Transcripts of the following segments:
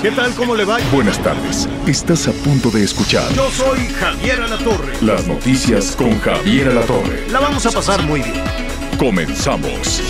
¿Qué tal? ¿Cómo le va? Buenas tardes. Estás a punto de escuchar Yo soy Javier Alatorre. las noticias con Javier Alatorre. La vamos a pasar muy bien. Comenzamos.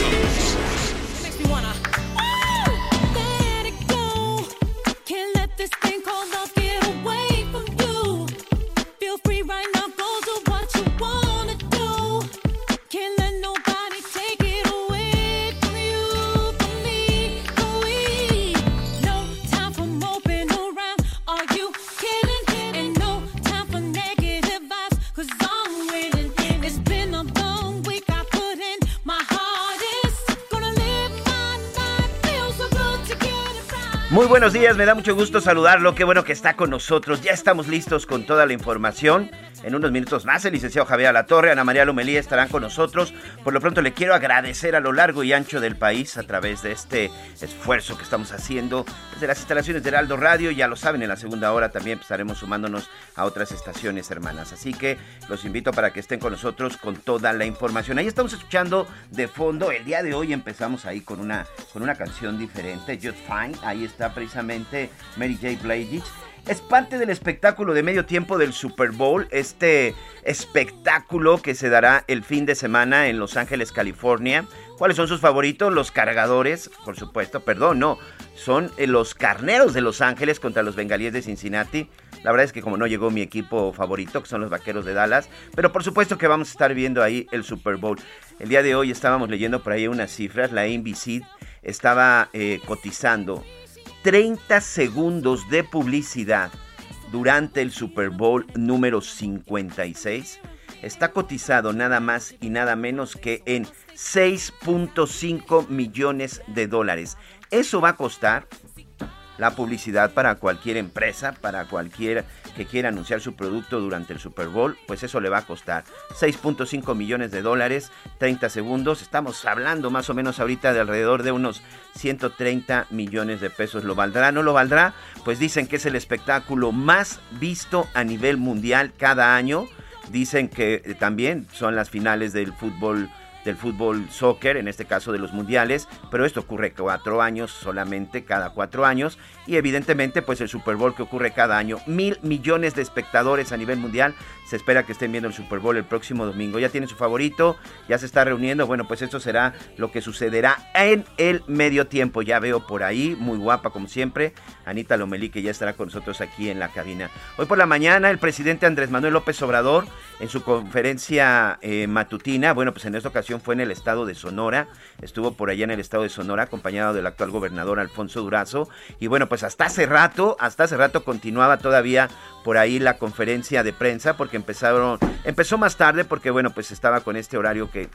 Muy buenos días, me da mucho gusto saludarlo. Qué bueno que está con nosotros. Ya estamos listos con toda la información. En unos minutos más, el licenciado Javier Alatorre, Ana María Lomelí estarán con nosotros. Por lo pronto, le quiero agradecer a lo largo y ancho del país a través de este esfuerzo que estamos haciendo desde las instalaciones de Heraldo Radio. Ya lo saben, en la segunda hora también estaremos sumándonos a otras estaciones hermanas. Así que los invito para que estén con nosotros con toda la información. Ahí estamos escuchando de fondo. El día de hoy empezamos ahí con una, con una canción diferente, Just Fine. Ahí está precisamente Mary J. Blige. Es parte del espectáculo de medio tiempo del Super Bowl, este espectáculo que se dará el fin de semana en Los Ángeles, California. ¿Cuáles son sus favoritos? Los cargadores, por supuesto, perdón, no, son eh, los carneros de Los Ángeles contra los bengalíes de Cincinnati. La verdad es que como no llegó mi equipo favorito, que son los Vaqueros de Dallas, pero por supuesto que vamos a estar viendo ahí el Super Bowl. El día de hoy estábamos leyendo por ahí unas cifras, la NBC estaba eh, cotizando 30 segundos de publicidad durante el Super Bowl número 56 está cotizado nada más y nada menos que en 6.5 millones de dólares. Eso va a costar la publicidad para cualquier empresa, para cualquier que quiera anunciar su producto durante el Super Bowl, pues eso le va a costar 6.5 millones de dólares, 30 segundos. Estamos hablando más o menos ahorita de alrededor de unos 130 millones de pesos. ¿Lo valdrá? ¿No lo valdrá? Pues dicen que es el espectáculo más visto a nivel mundial cada año. Dicen que eh, también son las finales del fútbol del fútbol soccer, en este caso de los mundiales, pero esto ocurre cuatro años solamente, cada cuatro años, y evidentemente pues el Super Bowl que ocurre cada año, mil millones de espectadores a nivel mundial, se espera que estén viendo el Super Bowl el próximo domingo, ya tiene su favorito, ya se está reuniendo, bueno pues esto será lo que sucederá en el medio tiempo, ya veo por ahí, muy guapa como siempre, Anita Lomelí que ya estará con nosotros aquí en la cabina. Hoy por la mañana el presidente Andrés Manuel López Obrador en su conferencia eh, matutina, bueno pues en esta ocasión fue en el estado de Sonora, estuvo por allá en el estado de Sonora acompañado del actual gobernador Alfonso Durazo. Y bueno pues hasta hace rato, hasta hace rato continuaba todavía por ahí la conferencia de prensa porque empezaron, empezó más tarde porque bueno pues estaba con este horario que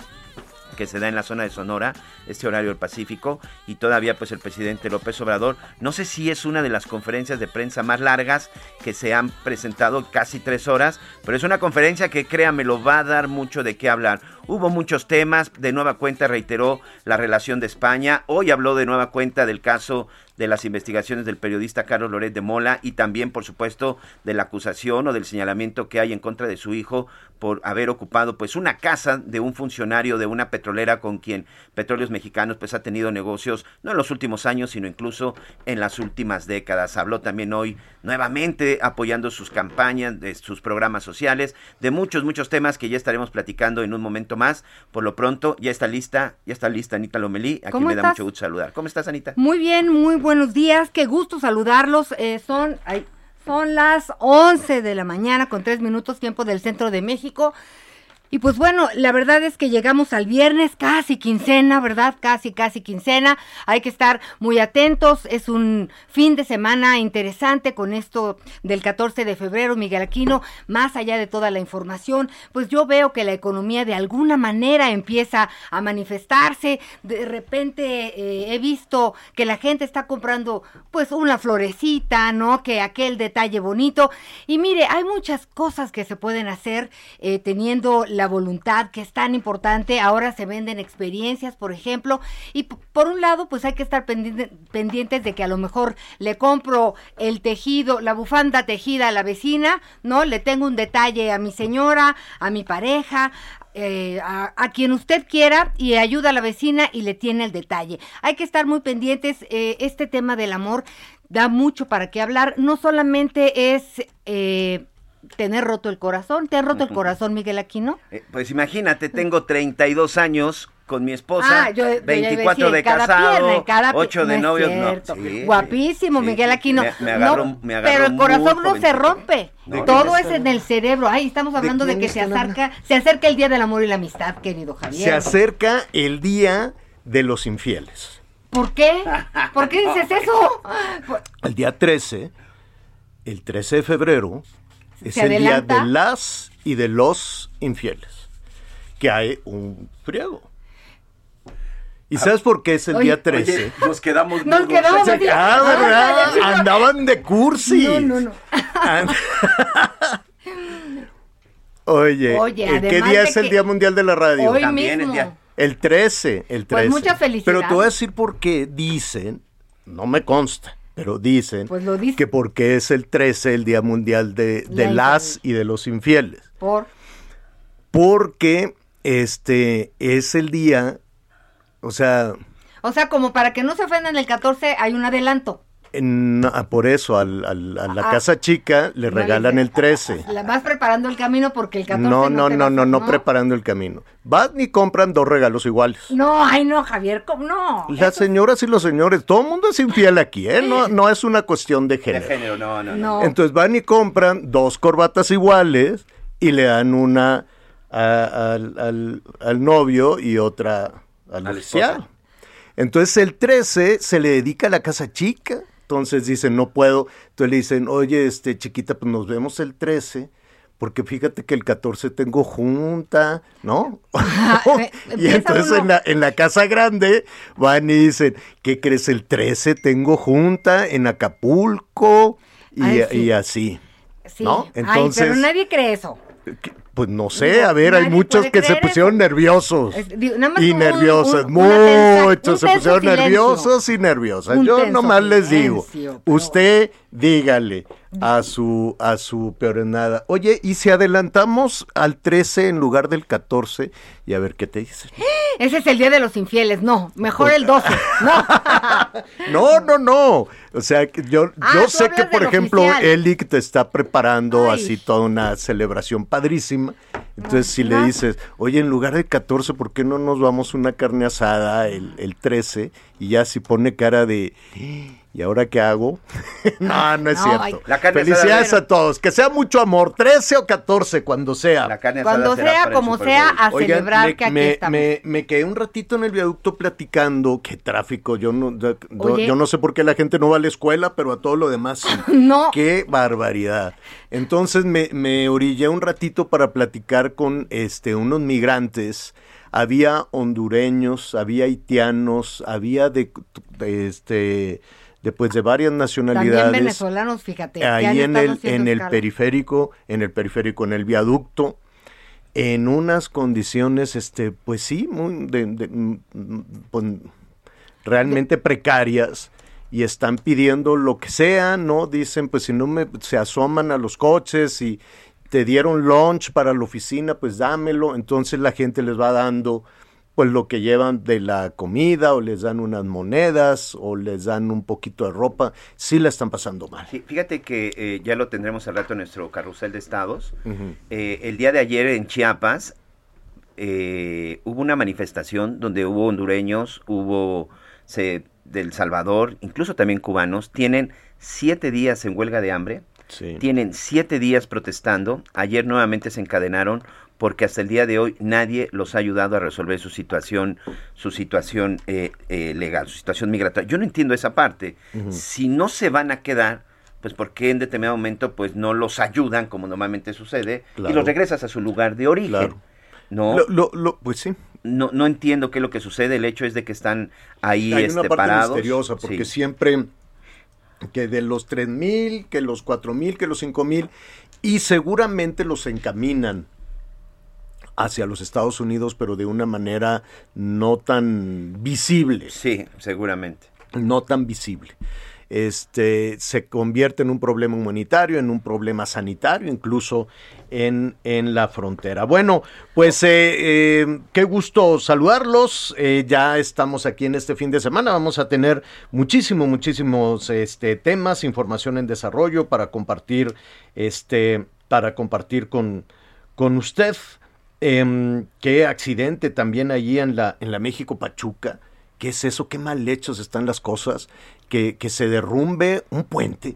que se da en la zona de Sonora, este horario del Pacífico, y todavía pues el presidente López Obrador, no sé si es una de las conferencias de prensa más largas que se han presentado, casi tres horas, pero es una conferencia que créame lo va a dar mucho de qué hablar. Hubo muchos temas, de nueva cuenta reiteró la relación de España, hoy habló de nueva cuenta del caso de las investigaciones del periodista Carlos Loret de Mola y también, por supuesto, de la acusación o del señalamiento que hay en contra de su hijo por haber ocupado pues una casa de un funcionario de una petrolera con quien Petróleos Mexicanos pues ha tenido negocios no en los últimos años, sino incluso en las últimas décadas. Habló también hoy nuevamente apoyando sus campañas, de sus programas sociales, de muchos, muchos temas que ya estaremos platicando en un momento más. Por lo pronto, ya está lista, ya está lista Anita Lomelí, a quien ¿Cómo me da mucho gusto saludar. ¿Cómo estás, Anita? Muy bien, muy buenos días, qué gusto saludarlos. Eh, son, son las 11 de la mañana con tres minutos tiempo del centro de México. Y pues bueno, la verdad es que llegamos al viernes, casi quincena, ¿verdad? Casi, casi quincena. Hay que estar muy atentos. Es un fin de semana interesante con esto del 14 de febrero, Miguel Aquino. Más allá de toda la información, pues yo veo que la economía de alguna manera empieza a manifestarse. De repente eh, he visto que la gente está comprando pues una florecita, ¿no? Que aquel detalle bonito. Y mire, hay muchas cosas que se pueden hacer eh, teniendo la voluntad, que es tan importante. Ahora se venden experiencias, por ejemplo, y por un lado, pues hay que estar pendiente- pendientes de que a lo mejor le compro el tejido, la bufanda tejida a la vecina, ¿no? Le tengo un detalle a mi señora, a mi pareja, eh, a, a quien usted quiera y ayuda a la vecina y le tiene el detalle. Hay que estar muy pendientes. eh, este tema del amor da mucho para qué hablar. No solamente es eh, tener roto el corazón. ¿Te has roto el corazón, Miguel Aquino? Eh, pues imagínate, tengo 32 años con mi esposa, Ah, yo- yo ya iba a 24 decir, de casado, pierna, en cada pi- 8 de no novios. No, sí, Guapísimo, sí, Miguel. Aquino. Me, me agarró, No, me agarró pero el corazón no se rompe. No, Todo es en el cerebro. Ay, estamos hablando de, que se acerca, se acerca el día del amor y la amistad, querido Javier. Se acerca el día de los infieles. ¿Por qué? ¿Por qué dices eso? El día 13, el 13 de febrero, es ¿Se el día de las y de los infieles. Que hay un friego. ¿Y sabes por qué es el Oye, día 13? nos quedamos Nos quedamos así. Ah, Andaban de cursi. No, no, no. And- Oye, Oye, ¿eh, ¿qué día es el Día Mundial de la Radio? Hoy También el mismo. día- El 13, el 13. Pues muchas felicidades. Pero te voy a decir por qué dicen, no me consta, pero dicen Pues lo dicen. que porque es el 13 el Día Mundial de, de La las y de los infieles. Por Porque este es el día, o sea, O sea, como para que no se ofendan el 14, hay un adelanto. En- ah, por eso al- al- a la Ah. casa chica le No regalan dice- el 13. La vas preparando el camino porque el 14 No, no, te no, vas- no, no preparando el camino. Van y compran dos regalos iguales. No, ay no, Javier, ¿cómo no? Las señoras y los señores, todo el mundo es infiel aquí, ¿eh? No, no es una cuestión de De género. género, no, no. Entonces van y compran dos corbatas iguales y le dan una a- al, al- al novio y otra al, Al oficial. Entonces el 13 se le dedica a la casa chica. Entonces dicen, no puedo. Entonces le dicen, oye, este chiquita, pues nos vemos el 13. Porque fíjate que el 14 tengo junta, ¿no? me- y entonces en la, en la casa grande van y dicen, ¿qué crees? El 13 tengo junta en Acapulco y, Ay, sí. y así. Sí. ¿no? Ay, Entonces- pero nadie cree eso. Pues no sé, No, a ver, hay muchos que se pusieron eso. nerviosos. Es- digo, nada más y nerviosas, muchos se pusieron nerviosos y nerviosas. Un Yo tenso nomás les digo, pero- usted dígale a su a su peor nada. Oye, ¿y si adelantamos al 13 en lugar del 14? Y a ver qué te dicen. Ese es el día de los infieles. No, mejor el 12. No. No, no, no. O sea, yo, Ah, yo sé que, por ejemplo, oficial. Elic te está preparando Ay. así toda una celebración padrísima. Entonces, si le dices, oye, en lugar del 14, ¿por qué no nos vamos una carne asada el, el 13? Y ya si pone cara de, ¿y ahora qué hago? no, no es No, cierto. ay. La carne Felicidades asada, a todos. Que sea mucho amor, 13 o 14, cuando sea. La carne Cuando sea, como sea, a Oigan, celebrar me, que aquí me- estamos. me- me quedé un ratito en el viaducto platicando. Qué tráfico. Yo no, yo, no sé por qué la gente no va a la escuela, pero a todo lo demás sí. No. Qué barbaridad. Entonces me, me orillé un ratito para platicar con este unos migrantes. Había hondureños, había haitianos, había de, de, este de, pues, de varias nacionalidades También venezolanos, fíjate. ahí en el, en el escala. periférico, en el periférico, en el viaducto, en unas condiciones, este, pues sí, muy de- de- mm, pues, realmente precarias y están pidiendo lo que sea, ¿no? Dicen, pues si no me, se asoman a los coches y te dieron lunch para la oficina, pues dámelo. Entonces la gente les va dando pues lo que llevan de la comida o les dan unas monedas o les dan un poquito de ropa. Sí la están pasando mal. Sí, fíjate que eh, ya lo tendremos al rato en nuestro carrusel de estados. Eh, el día de ayer en Chiapas eh, hubo una manifestación donde hubo hondureños, hubo se- del Salvador, incluso también cubanos. Tienen siete días en huelga de hambre. Sí. Tienen siete días protestando. Ayer nuevamente se encadenaron porque hasta el día de hoy nadie los ha ayudado a resolver su situación, su situación eh, eh, legal, su situación migratoria. Yo no entiendo esa parte. Si no se van a quedar, pues ¿por qué en determinado momento pues no los ayudan como normalmente sucede y los regresas a su lugar de origen? Claro. No, Lo- lo- lo- pues sí. no, no entiendo qué es lo que sucede. El hecho es de que están ahí Hay este, una parte parados. misteriosa, porque Sí. siempre que de los 3 mil, que los 4 mil, que los 5 mil, y seguramente los encaminan hacia los Estados Unidos, pero de una manera no tan visible. Sí, seguramente. no tan visible. Este se convierte en un problema humanitario, en un problema sanitario, incluso en, en la frontera. Bueno, pues eh, eh, qué gusto saludarlos. Eh, ya estamos aquí en este fin de semana. Vamos a tener muchísimos, muchísimos este, temas, información en desarrollo para compartir, este, para compartir con, con usted. Em, qué accidente también allí en la, en la México Pachuca. ¿Qué es eso? ¿Qué mal hechos están las cosas? Que, que se derrumbe un puente,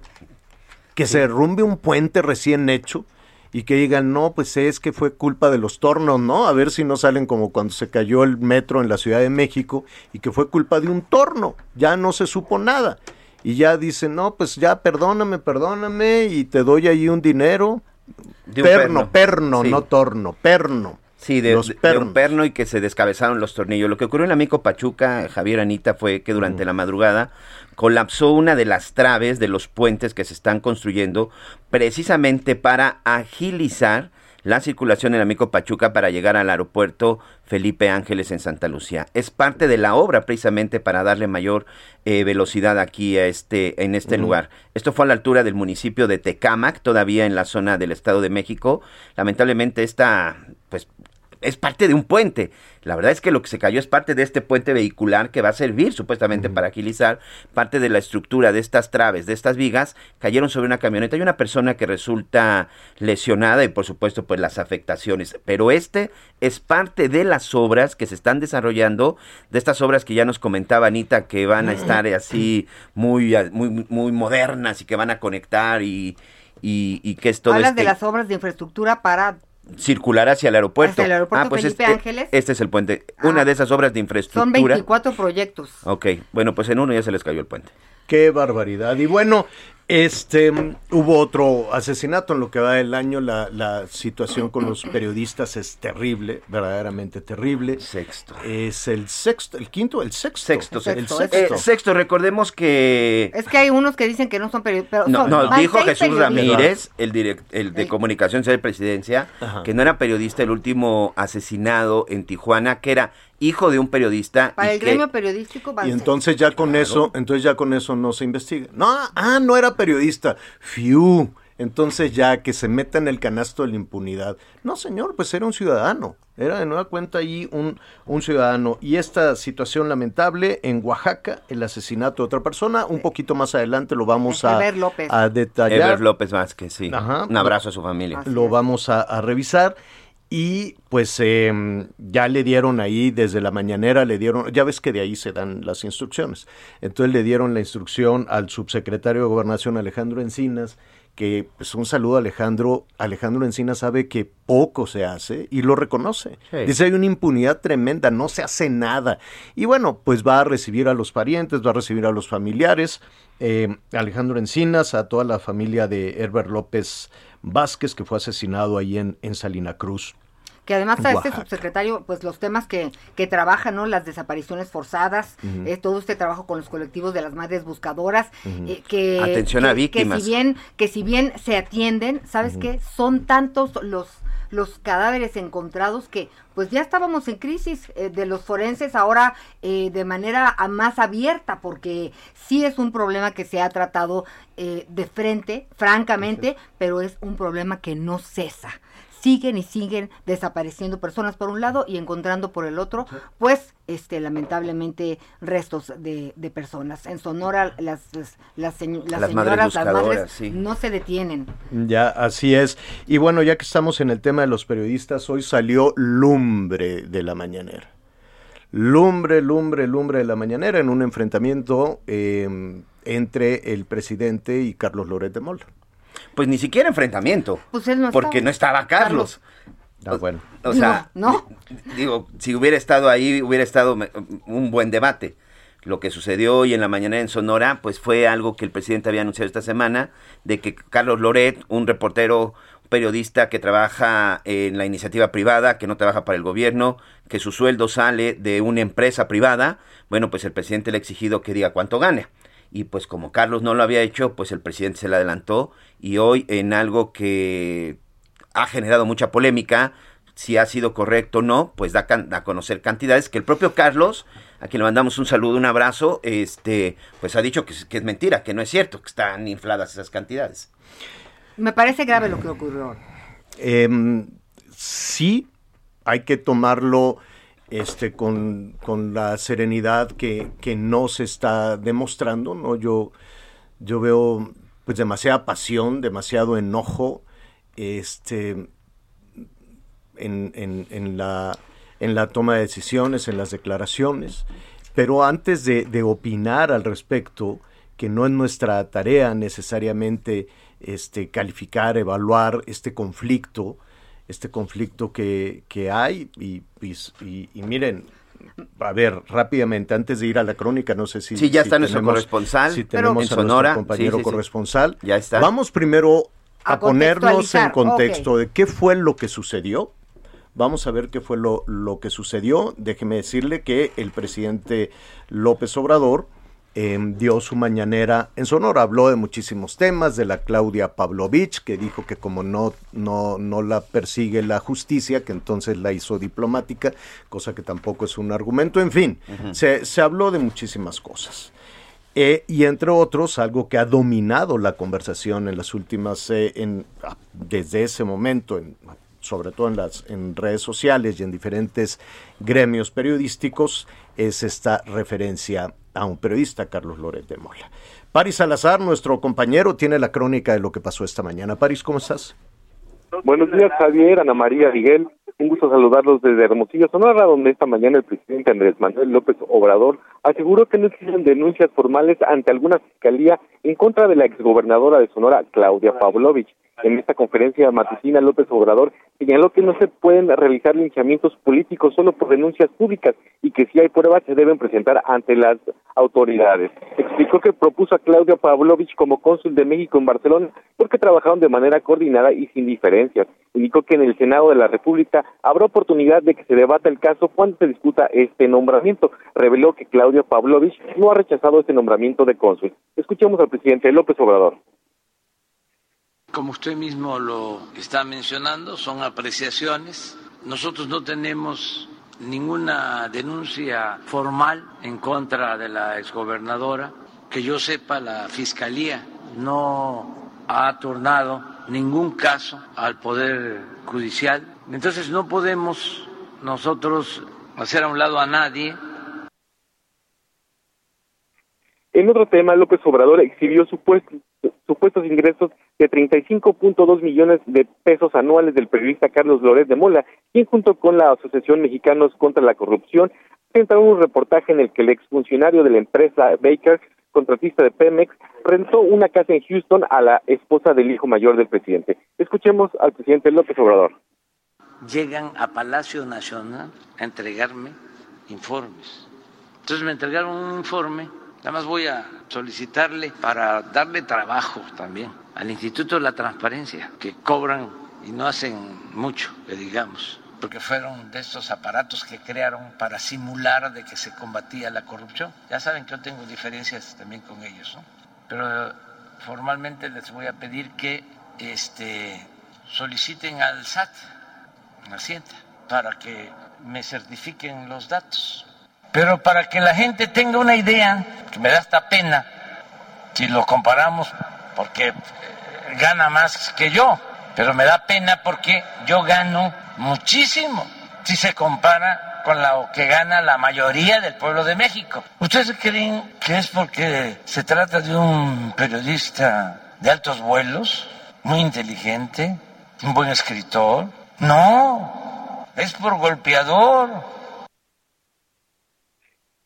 que se derrumbe un puente recién hecho y que digan, no, pues es que fue culpa de los tornos, ¿no? A ver si no salen como cuando se cayó el metro en la Ciudad de México y que fue culpa de un torno, ya no se supo nada. Y ya dicen, no, pues ya perdóname, perdóname y te doy ahí un dinero. De un perno, perno, Sí. no torno, perno. Sí, de, Los de- un perno y que se descabezaron los tornillos. Lo que ocurrió en la Mico Pachuca, Javier Anita, fue que durante la madrugada colapsó una de las traves de los puentes que se están construyendo precisamente para agilizar la circulación en la Mico Pachuca para llegar al aeropuerto Felipe Ángeles en Santa Lucía. Es parte de la obra precisamente para darle mayor eh, velocidad aquí a este, en este lugar. Esto fue a la altura del municipio de Tecámac, todavía en la zona del Estado de México. Lamentablemente esta, es parte de un puente. La verdad es que lo que se cayó es parte de este puente vehicular que va a servir supuestamente para agilizar parte de la estructura de estas traves, de estas vigas, cayeron sobre una camioneta. Hay una persona que resulta lesionada y por supuesto pues las afectaciones. Pero este es parte de las obras que se están desarrollando, de estas obras que ya nos comentaba Anita que van a estar así muy, muy, muy modernas y que van a conectar y, y, y que es todo Hablas este de las obras de infraestructura para circular hacia el aeropuerto. Hacia el aeropuerto ah, pues Felipe este, Ángeles. Este es el puente. Una Ah. de esas obras de son infraestructura. 24 proyectos. Ok, bueno, pues en uno ya se les cayó el puente. Qué barbaridad. Y bueno, este hubo otro asesinato en lo que va del año. La, la situación con los periodistas es terrible, verdaderamente terrible. Sexto. Es el sexto, el quinto, el sexto. Sexto, el sexto, sexto. Eh, sexto, recordemos que... Es que hay unos que dicen que no son periodistas. No, no, dijo Jesús Ramírez. El, direct- el de comunicación social de presidencia, Ajá. que no era periodista el último asesinado en Tijuana, que era hijo de un periodista. Para y el que- gremio periodístico va Y entonces ya con eso, entonces ya con eso no se investiga. No, ah, no era periodista. Fiu. Entonces ya que se meta en el canasto de la impunidad. No, señor, pues era un ciudadano. Era de nueva cuenta allí un, un ciudadano. Y esta situación lamentable en Oaxaca, el asesinato de otra persona, un poquito más adelante lo vamos a, Eber López. a detallar. Ever López Vázquez, sí. Ajá. Un abrazo a su familia. Así lo es. vamos a, a revisar. Y pues eh, ya le dieron ahí desde la mañanera, le dieron, ya ves que de ahí se dan las instrucciones. Entonces le dieron la instrucción al subsecretario de Gobernación Alejandro Encinas, que pues un saludo a Alejandro. Alejandro Encinas sabe que poco se hace y lo reconoce. Sí. Dice hay una impunidad tremenda, no se hace nada. Y bueno, pues va a recibir a los parientes, va a recibir a los familiares. eh, Alejandro Encinas, a toda la familia de Herbert López Vázquez, que fue asesinado ahí en, en Salina Cruz. Que además a este subsecretario, pues los temas que, que trabaja, ¿no? Las desapariciones forzadas, eh, todo este trabajo con los colectivos de las madres buscadoras, eh, que... Atención a víctimas. Que si bien, que si bien se atienden, ¿sabes qué? Son tantos los los cadáveres encontrados que pues ya estábamos en crisis eh, de los forenses ahora eh, de manera a- más abierta porque sí es un problema que se ha tratado eh, de frente, francamente, pero es un problema que no cesa siguen y siguen desapareciendo personas por un lado y encontrando por el otro, pues, este, lamentablemente, restos de, de personas. En Sonora, las, las, las, señ- las Las madres señoras, las madres, sí. no se detienen. Ya, así es. Y bueno, ya que estamos en el tema de los periodistas, hoy salió Lumbre de la Mañanera. Lumbre, lumbre, lumbre de la Mañanera en un enfrentamiento eh, entre el presidente y Carlos Loret de Mola. Pues ni siquiera enfrentamiento. Pues él no porque estaba. no estaba Carlos. Ah, bueno. O sea, ¿no? di- digo, si hubiera estado ahí, hubiera estado un buen debate. Lo que sucedió hoy en la mañana en Sonora, pues fue algo que el presidente había anunciado esta semana, de que Carlos Loret, un reportero, un periodista que trabaja en la iniciativa privada, que no trabaja para el gobierno, que su sueldo sale de una empresa privada, bueno, pues el presidente le ha exigido que diga cuánto gana. Y pues como Carlos no lo había hecho, pues el presidente se le adelantó y hoy en algo que ha generado mucha polémica, si ha sido correcto o no, pues da can- a conocer cantidades que el propio Carlos, a quien le mandamos un saludo, un abrazo, este, pues ha dicho que es, que es mentira, que no es cierto, que están infladas esas cantidades. Me parece grave lo que ocurrió. Em, sí, hay que tomarlo este, con, con la serenidad que, que no se está demostrando. ¿no? Yo, yo veo pues demasiada pasión, demasiado enojo este, en, en- la, en la toma de decisiones, en las declaraciones. Pero antes de, de opinar al respecto, que no es nuestra tarea necesariamente este, calificar, evaluar este conflicto, este conflicto que, que hay. Y, y- miren, a ver, rápidamente, antes de ir a la crónica, no sé si... Sí, ya si está nuestro tenemos- corresponsal Si Pero- tenemos en a Sonora, nuestro compañero sí, sí, sí. corresponsal. Ya está. Vamos primero a, A ponernos en contexto de qué fue lo que sucedió. Vamos a ver qué fue lo, lo que sucedió. Déjeme decirle que el presidente López Obrador eh, dio su mañanera en Sonora. Habló de muchísimos temas, de la Claudia Pavlovich, que dijo que como no, no, no la persigue la justicia, que entonces la hizo diplomática, cosa que tampoco es un argumento. En fin, se, se habló de muchísimas cosas. Eh, y entre otros, algo que ha dominado la conversación en las últimas, eh, en, ah, desde ese momento, en- sobre todo en las en redes sociales y en diferentes gremios periodísticos, es esta referencia a un periodista, Carlos Loret de Mola. Paris Salazar, nuestro compañero, tiene la crónica de lo que pasó esta mañana. Paris, ¿cómo estás? Buenos días, Javier, Ana María, Miguel. Un gusto saludarlos desde Hermosillo, Sonora, donde esta mañana el presidente Andrés Manuel López Obrador aseguró que no existen denuncias formales ante alguna fiscalía en contra de la exgobernadora de Sonora, Claudia Pavlovich. En esta conferencia matutina, López Obrador señaló que no se pueden realizar linchamientos políticos solo por denuncias públicas y que si hay pruebas se deben presentar ante las autoridades. Explicó que propuso a Claudia Pavlovich como cónsul de México en Barcelona porque trabajaron de manera coordinada y sin diferencias. Indicó que en el Senado de la República habrá oportunidad de que se debata el caso cuando se discuta este nombramiento. Reveló que Claudia Pavlovich no ha rechazado este nombramiento de cónsul. Escuchemos al presidente López Obrador. Como usted mismo lo está mencionando, son apreciaciones. Nosotros no tenemos ninguna denuncia formal en contra de la exgobernadora. Que yo sepa, la Fiscalía no ha turnado ningún caso al Poder Judicial. Entonces no podemos nosotros hacer a un lado a nadie En otro tema, López Obrador exhibió supuestos, supuestos ingresos de 35.2 millones de pesos anuales del periodista Carlos Loret de Mola, quien junto con la Asociación Mexicanos contra la Corrupción presentaron un reportaje en el que el exfuncionario de la empresa Baker, contratista de Pemex, rentó una casa en Houston a la esposa del hijo mayor del presidente. Escuchemos al presidente López Obrador. llegan a Palacio Nacional a entregarme informes. Entonces me entregaron un informe, nada más voy a solicitarle para darle trabajo también al Instituto de la Transparencia, que cobran y no hacen mucho, que digamos, porque fueron de estos aparatos que crearon para simular de que se combatía la corrupción. Ya saben que yo tengo diferencias también con ellos, ¿no? Pero eh, formalmente les voy a pedir que este, soliciten al SAT Hacienda para que me certifiquen los datos. Pero para que la gente tenga una idea, que me da hasta pena si lo comparamos, porque eh, gana más que yo, pero me da pena porque yo gano muchísimo si se compara con lo que gana la mayoría del pueblo de México. ¿Ustedes creen que es porque se trata de un periodista de altos vuelos, muy inteligente, un buen escritor? No, es por golpeador.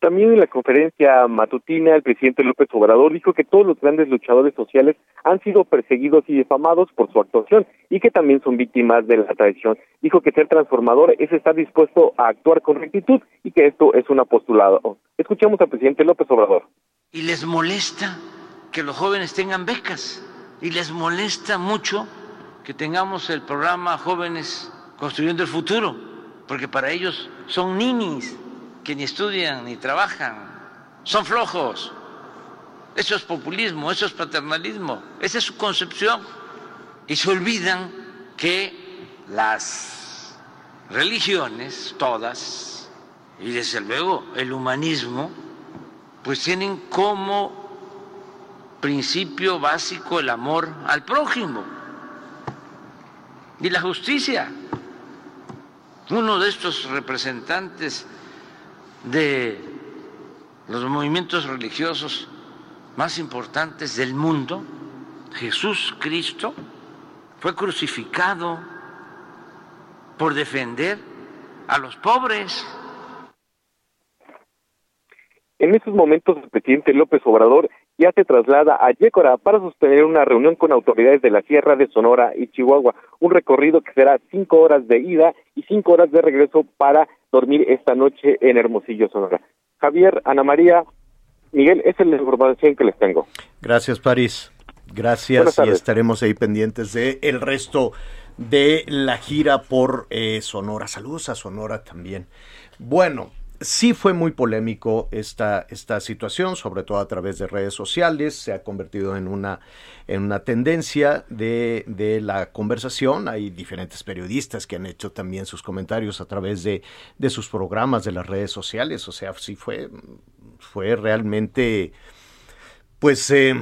También en la conferencia matutina, el presidente López Obrador dijo que todos los grandes luchadores sociales han sido perseguidos y difamados por su actuación y que también son víctimas de la traición. Dijo que ser transformador es estar dispuesto a actuar con rectitud y que esto es un apostulado. Escuchemos al presidente López Obrador. Y les molesta que los jóvenes tengan becas y les molesta mucho que tengamos el programa Jóvenes Construyendo el Futuro, porque para ellos son ninis que ni estudian ni trabajan, son flojos. Eso es populismo, eso es paternalismo, esa es su concepción. Y se olvidan que las religiones, todas, y desde luego el humanismo, pues tienen como principio básico el amor al prójimo y la justicia. Uno de estos representantes de los movimientos religiosos más importantes del mundo, Jesús Cristo, fue crucificado por defender a los pobres. En estos momentos, el presidente López Obrador ya se traslada a Yécora para sostener una reunión con autoridades de la Sierra de Sonora y Chihuahua, un recorrido que será cinco horas de ida y cinco horas de regreso para dormir esta noche en Hermosillo, Sonora. Javier, Ana María, Miguel, esa es la información que les tengo. Gracias, París. Gracias y estaremos ahí pendientes de el resto de la gira por eh, Sonora. Saludos a Sonora también. Bueno, sí fue muy polémico esta, esta situación, sobre todo a través de redes sociales. Se ha convertido en una, en una tendencia de, de la conversación. Hay diferentes periodistas que han hecho también sus comentarios a través de, de sus programas de las redes sociales. O sea, sí fue, fue realmente pues, eh,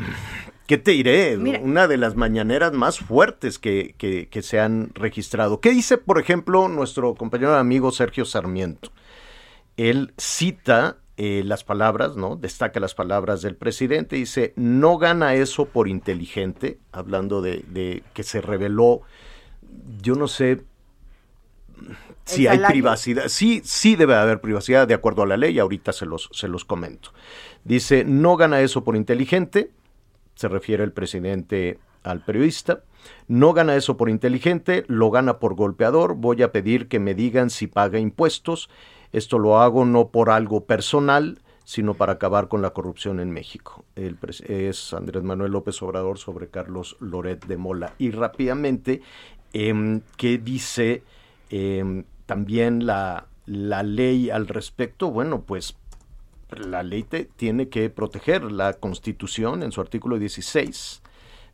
¿qué te diré? Mira. Una de las mañaneras más fuertes que, que- que se han registrado. ¿Qué dice, por ejemplo, nuestro compañero amigo Sergio Sarmiento? Él cita eh, las palabras, ¿no? Destaca las palabras del presidente. Dice, no gana eso por inteligente, hablando de, de que se reveló, yo no sé si hay privacidad. Sí, sí debe haber privacidad de acuerdo a la ley, ahorita se los, se los comento. Dice, no gana eso por inteligente, se refiere el presidente al periodista. No gana eso por inteligente, lo gana por golpeador. Voy a pedir que me digan si paga impuestos. Esto lo hago no por algo personal, sino para acabar con la corrupción en México. Es Andrés Manuel López Obrador sobre Carlos Loret de Mola. Y rápidamente, em, ¿qué dice em, también la, la ley al respecto? Bueno, pues la ley te- tiene que proteger la Constitución en su artículo 16.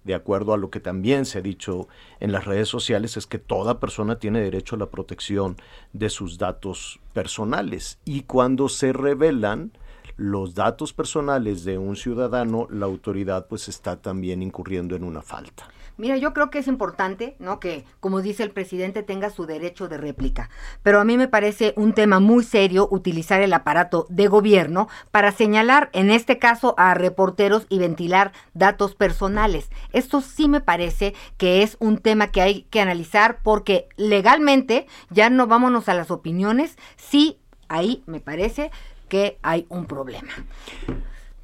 De acuerdo a lo que también se ha dicho en las redes sociales, es que toda persona tiene derecho a la protección de sus datos personales. Y cuando se revelan los datos personales de un ciudadano, la autoridad pues está también incurriendo en una falta. Mira, yo creo que es importante, ¿no? Que, como dice el presidente, tenga su derecho de réplica. Pero a mí me parece un tema muy serio utilizar el aparato de gobierno para señalar, en este caso, a reporteros y ventilar datos personales. Esto sí me parece que es un tema que hay que analizar porque legalmente, ya no vámonos a las opiniones, sí, ahí me parece que hay un problema.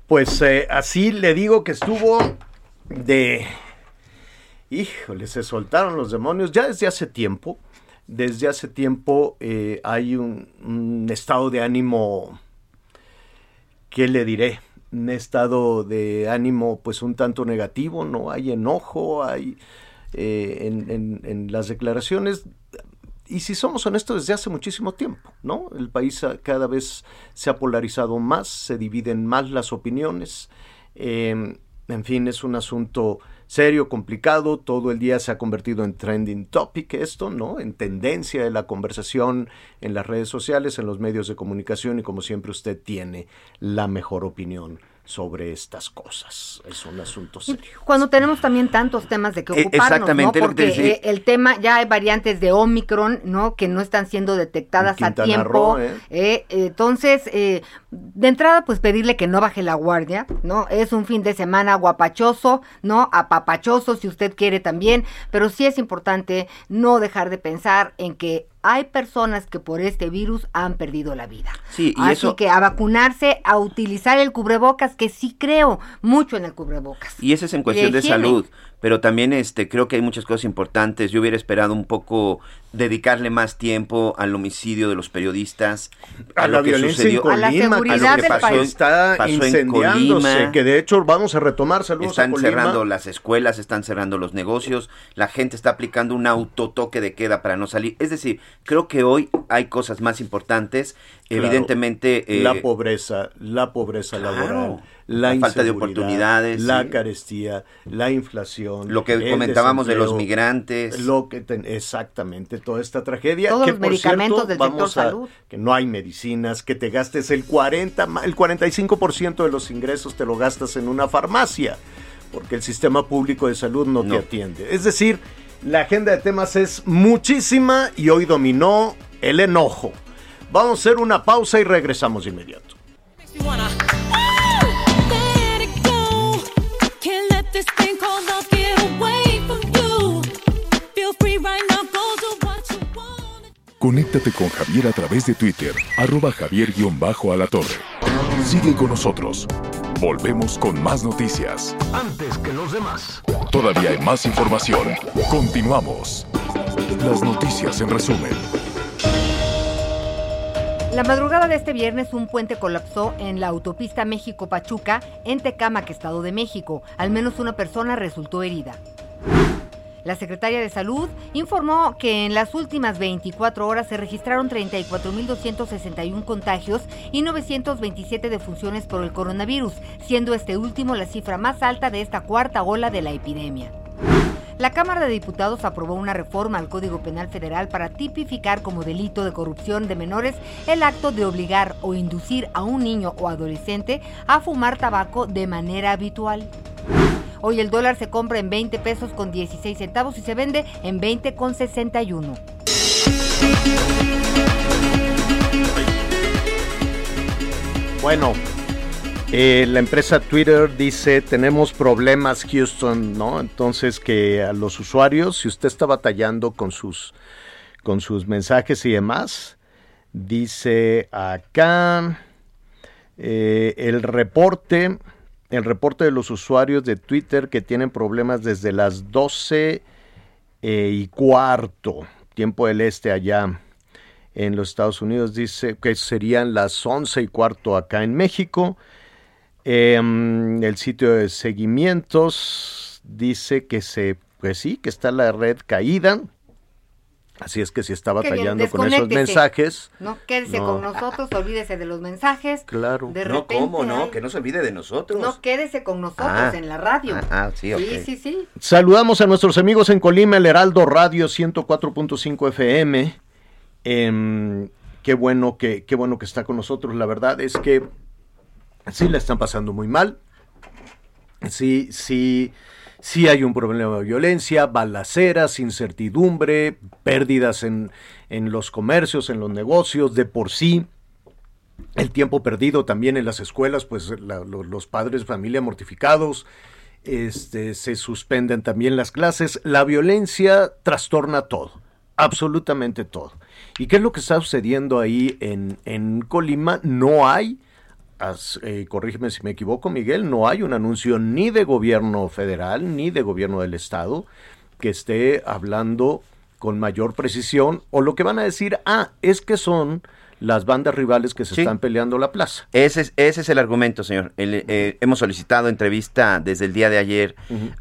Pues eh, así le digo que estuvo de... Híjole, se soltaron los demonios ya desde hace tiempo. Desde hace tiempo eh, hay un, estado de ánimo, ¿qué le diré? Un estado de ánimo pues un tanto negativo, no hay enojo, hay eh, en las declaraciones y si somos honestos, desde hace muchísimo tiempo, ¿no? El país ha- cada vez se ha polarizado más, se dividen más las opiniones. eh, en fin, es un asunto serio, complicado. Todo el día se ha convertido en trending topic esto, ¿no? En tendencia de la conversación en las redes sociales, en los medios de comunicación y como siempre usted tiene la mejor opinión sobre estas cosas. Es un asunto serio. Cuando tenemos también tantos temas de que ocuparnos, exactamente, ¿no? lo que te Porque decía. eh, el tema, ya hay variantes de Omicron, ¿no? Que no están siendo detectadas a tiempo. Roo, ¿eh? eh, entonces, eh, de entrada, pues pedirle que no baje la guardia, ¿no? Es un fin de semana guapachoso, ¿no? Apapachoso, si usted quiere también, pero sí es importante no dejar de pensar en que hay personas que por este virus han perdido la vida. Sí, y Así eso- que a vacunarse, a utilizar el cubrebocas, que sí creo mucho en el cubrebocas. Y eso es en cuestión de, higiene. salud, pero también este creo que hay muchas cosas importantes. Yo hubiera esperado un poco dedicarle más tiempo al homicidio de los periodistas, a, a la lo que sucedió, en A la Colima, seguridad que del pasó, país. está Pasó en Colima. que de hecho vamos a retomar, saludos Están a Colima. cerrando las escuelas, están cerrando los negocios, la gente está aplicando un autotoque de queda para no salir. Es decir, creo que hoy hay cosas más importantes. Claro. Evidentemente, eh, la pobreza, la pobreza claro, laboral, la, la falta de oportunidades, la sí. carestía, la inflación, lo que comentábamos de los migrantes. Lo que ten- exactamente toda esta tragedia Todos que los por medicamentos cierto, del sector vamos a- salud. que no hay medicinas, que te gastes el 40 ma- el 45% de los ingresos te lo gastas en una farmacia, porque el sistema público de salud no, No. te atiende. Es decir, la agenda de temas es muchísima y hoy dominó el enojo. Vamos a hacer una pausa y regresamos de inmediato. Conéctate con Javier a través de Twitter, arroba javier-alatorre. Sigue con nosotros. Volvemos con más noticias. Antes que los demás. Todavía hay más información. Continuamos. Las noticias en resumen. La madrugada de este viernes un puente colapsó en la autopista México-Pachuca en Tecámac, Estado de México. Al menos una persona resultó herida. La secretaria de Salud informó que en las últimas 24 horas se registraron 34.261 contagios y 927 defunciones por el coronavirus, siendo este último la cifra más alta de esta cuarta ola de la epidemia. La Cámara de Diputados aprobó una reforma al Código Penal Federal para tipificar como delito de corrupción de menores el acto de obligar o inducir a un niño o adolescente a fumar tabaco de manera habitual. Hoy el dólar se compra en 20 pesos con 16 centavos y se vende en 20 con 61. Bueno, eh, la empresa Twitter dice tenemos problemas Houston, ¿no? Entonces que a los usuarios, si usted está batallando con sus con sus mensajes y demás, dice acá eh, el reporte, el reporte de los usuarios de Twitter que tienen problemas desde las 12 eh, y cuarto, tiempo del este allá en los Estados Unidos, dice que serían las 11 y cuarto acá en México. Em, el sitio de seguimientos dice que se, pues sí, que está la red caída. Así es que si está batallando con esos mensajes. No, quédese No. con nosotros, olvídese de los mensajes. Claro. De no, repente ¿cómo no? hay- Que no se olvide de nosotros. No, quédese con nosotros Ah, en la radio. ah, ah, sí, ok. Sí, sí, sí. Saludamos a nuestros amigos en Colima, el Heraldo Radio 104.5 FM. Em, qué bueno que qué bueno que está con nosotros. La verdad es que sí la están pasando muy mal. Sí, sí, sí hay un problema de violencia, balaceras, incertidumbre, pérdidas en, en los comercios, en los negocios, de por sí. El tiempo perdido también en las escuelas, pues la- lo- los padres de familia mortificados, este, se suspenden también las clases. La violencia trastorna todo, absolutamente todo. ¿Y qué es lo que está sucediendo ahí en, en Colima? No hay, as- eh, corrígeme si me equivoco, Miguel, no hay un anuncio ni de gobierno federal ni de gobierno del estado que esté hablando con mayor precisión o lo que van a decir, ah, es que son las bandas rivales que se Sí. están peleando la plaza. Ese es, ese es el argumento, señor. El, eh, hemos solicitado entrevista desde el día de ayer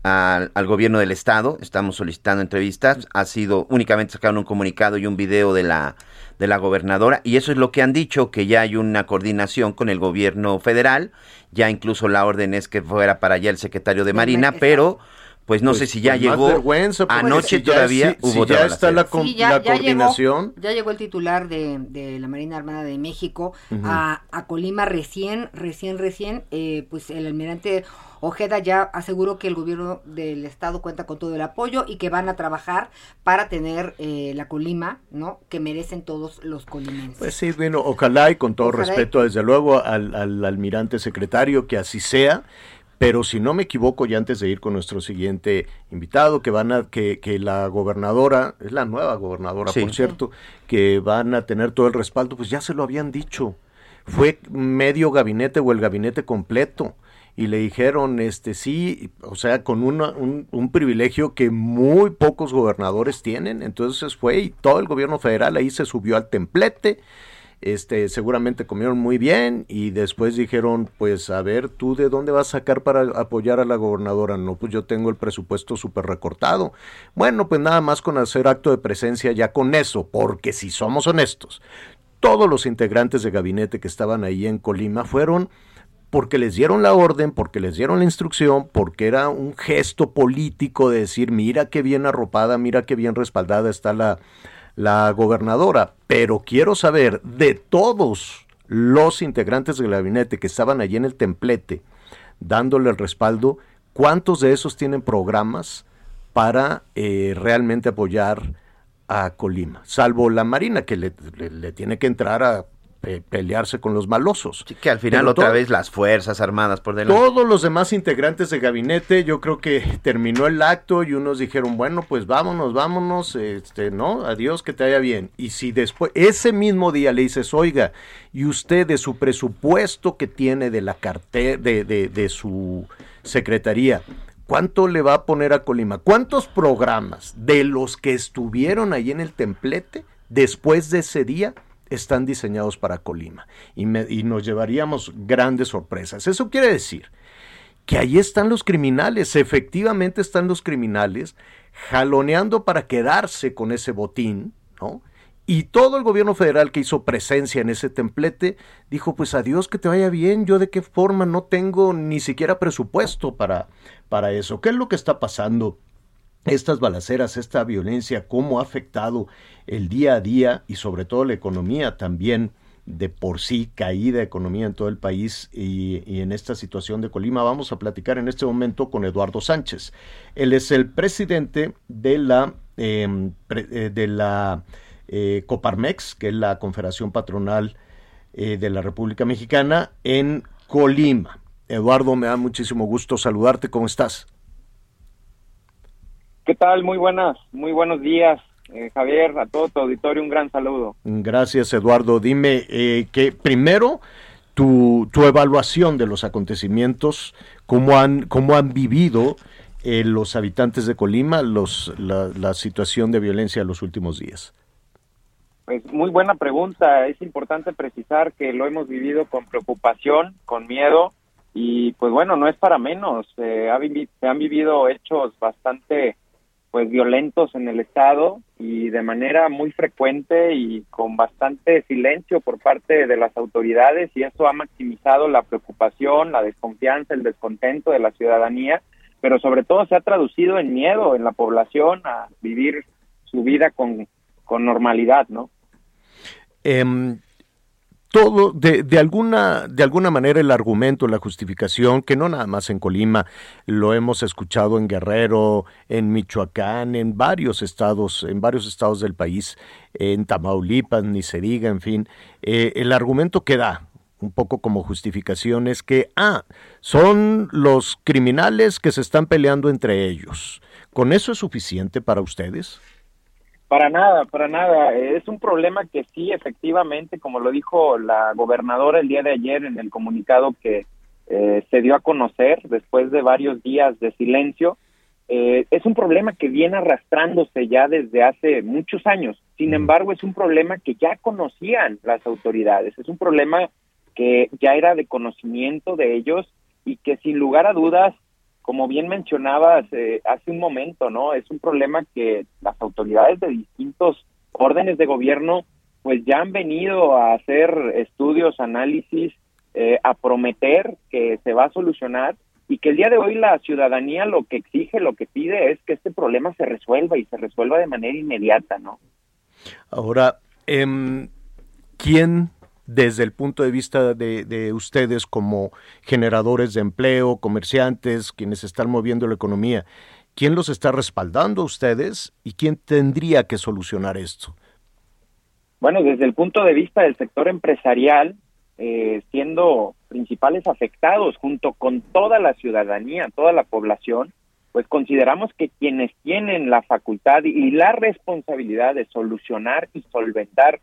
al, al gobierno del estado. Estamos solicitando entrevistas. Ha sido únicamente sacaron un comunicado y un video de la de la gobernadora y eso es lo que han dicho que ya hay una coordinación con el gobierno federal. Ya incluso la orden es que fuera para allá el secretario de Marina, pero pues no sé Pues- si ya pues llegó. vergüenza, porque Anoche si ya- todavía si- hubo si ya está la, con- Sí, ya- la ya llegó. coordinación. Ya llegó el titular de, de la Marina Armada de México a, a Colima recién, recién, recién. eh, pues el almirante Ojeda ya aseguró que el gobierno del estado cuenta con todo el apoyo y que van a trabajar para tener eh, la Colima, ¿no? Que merecen todos los colimenses. Pues sí, bueno, ojalá y con todo Ojalá y- respeto, desde luego, al, al almirante secretario, que así sea, Pero si no me equivoco, ya antes de ir con nuestro siguiente invitado, que van a, que, que la gobernadora, es la nueva gobernadora, Sí. por cierto, que van a tener todo el respaldo, pues ya se lo habían dicho. Fue medio gabinete o el gabinete completo. Y le dijeron, este sí, o sea, con un, un privilegio que muy pocos gobernadores tienen. Entonces fue y todo el gobierno federal ahí se subió al templete este, seguramente comieron muy bien y después dijeron, pues a ver, ¿tú de dónde vas a sacar para apoyar a la gobernadora? No, pues yo tengo el presupuesto súper recortado. Bueno, pues nada más con hacer acto de presencia ya con eso, porque si somos honestos, todos los integrantes de gabinete que estaban ahí en Colima fueron porque les dieron la orden, porque les dieron la instrucción, porque era un gesto político de decir, mira qué bien arropada, mira qué bien respaldada está la, la gobernadora. Pero quiero saber de todos los integrantes del gabinete que estaban allí en el templete, dándole el respaldo, ¿cuántos de esos tienen programas para eh, realmente apoyar a Colima? Salvo la Marina, que le, le- le tiene que entrar a pe- pelearse con los malosos. Que al final Pero otra vez las Fuerzas Armadas por delante. todos los demás integrantes de gabinete, yo creo que terminó el acto y unos dijeron, bueno, pues vámonos, vámonos, este, ¿no? Adiós, que te vaya bien. Y si después, ese mismo día le dices, oiga, y usted de su presupuesto que tiene de la cartera, de, de, de su secretaría, ¿cuánto le va a poner a Colima? ¿Cuántos programas de los que estuvieron ahí en el templete después de ese día están diseñados para Colima? Y, nos llevaríamos grandes sorpresas. Eso quiere decir que ahí están los criminales, efectivamente están los criminales jaloneando para quedarse con ese botín, ¿no? Y todo el gobierno federal que hizo presencia en ese templete dijo, pues adiós, que te vaya bien, yo de qué forma no tengo ni siquiera presupuesto para, para eso. ¿Qué es lo que está pasando? Estas balaceras, esta violencia, cómo ha afectado el día a día y sobre todo la economía también de por sí caída economía en todo el país y, en esta situación de Colima. Vamos a platicar en este momento con Eduardo Sánchez. Él es el presidente de la, pre- eh, de la eh, Coparmex, que es la Confederación Patronal eh, de la República Mexicana, en Colima. Eduardo, me da muchísimo gusto saludarte. ¿Cómo estás? ¿Qué tal? Muy buenas, muy buenos días, eh, Javier, a todo tu auditorio, un gran saludo. Gracias, Eduardo. Dime eh, que primero tu, tu evaluación de los acontecimientos, cómo han, cómo han vivido eh, los habitantes de Colima los, la, la situación de violencia de los últimos días. Pues muy buena pregunta. Es importante precisar que lo hemos vivido con preocupación, con miedo y pues bueno, no es para menos. Eh, ha se han vivido hechos bastante pues violentos en el estado y de manera muy frecuente y con bastante silencio por parte de las autoridades y eso ha maximizado la preocupación, la desconfianza, el descontento de la ciudadanía, pero sobre todo se ha traducido en miedo en la población a vivir su vida con, con normalidad, ¿no? Em, todo, de, de, alguna, de alguna manera el argumento, la justificación, que no nada más en Colima, lo hemos escuchado en Guerrero, en Michoacán, en varios estados, en varios estados del país, en Tamaulipas, ni se diga, en fin, eh, el argumento que da, un poco como justificación, es que, ah, son los criminales que se están peleando entre ellos. ¿Con eso es suficiente para ustedes? Para nada, para nada. Es un problema que sí, efectivamente, como lo dijo la gobernadora el día de ayer en el comunicado que eh, se dio a conocer después de varios días de silencio, eh, es un problema que viene arrastrándose ya desde hace muchos años. Sin embargo, es un problema que ya conocían las autoridades. Es un problema que ya era de conocimiento de ellos y que sin lugar a dudas como bien mencionabas eh, hace un momento, ¿no? Es un problema que las autoridades de distintos órdenes de gobierno pues ya han venido a hacer estudios, análisis, eh, a prometer que se va a solucionar y que el día de hoy la ciudadanía lo que exige, lo que pide es que este problema se resuelva y se resuelva de manera inmediata, ¿no? Ahora, eh, ¿quién desde el punto de vista de, de, ustedes como generadores de empleo, comerciantes, quienes están moviendo la economía, ¿quién los está respaldando a ustedes y quién tendría que solucionar esto? Bueno, desde el punto de vista del sector empresarial, eh, siendo principales afectados junto con toda la ciudadanía, toda la población, pues consideramos que quienes tienen la facultad y la responsabilidad de solucionar y solventar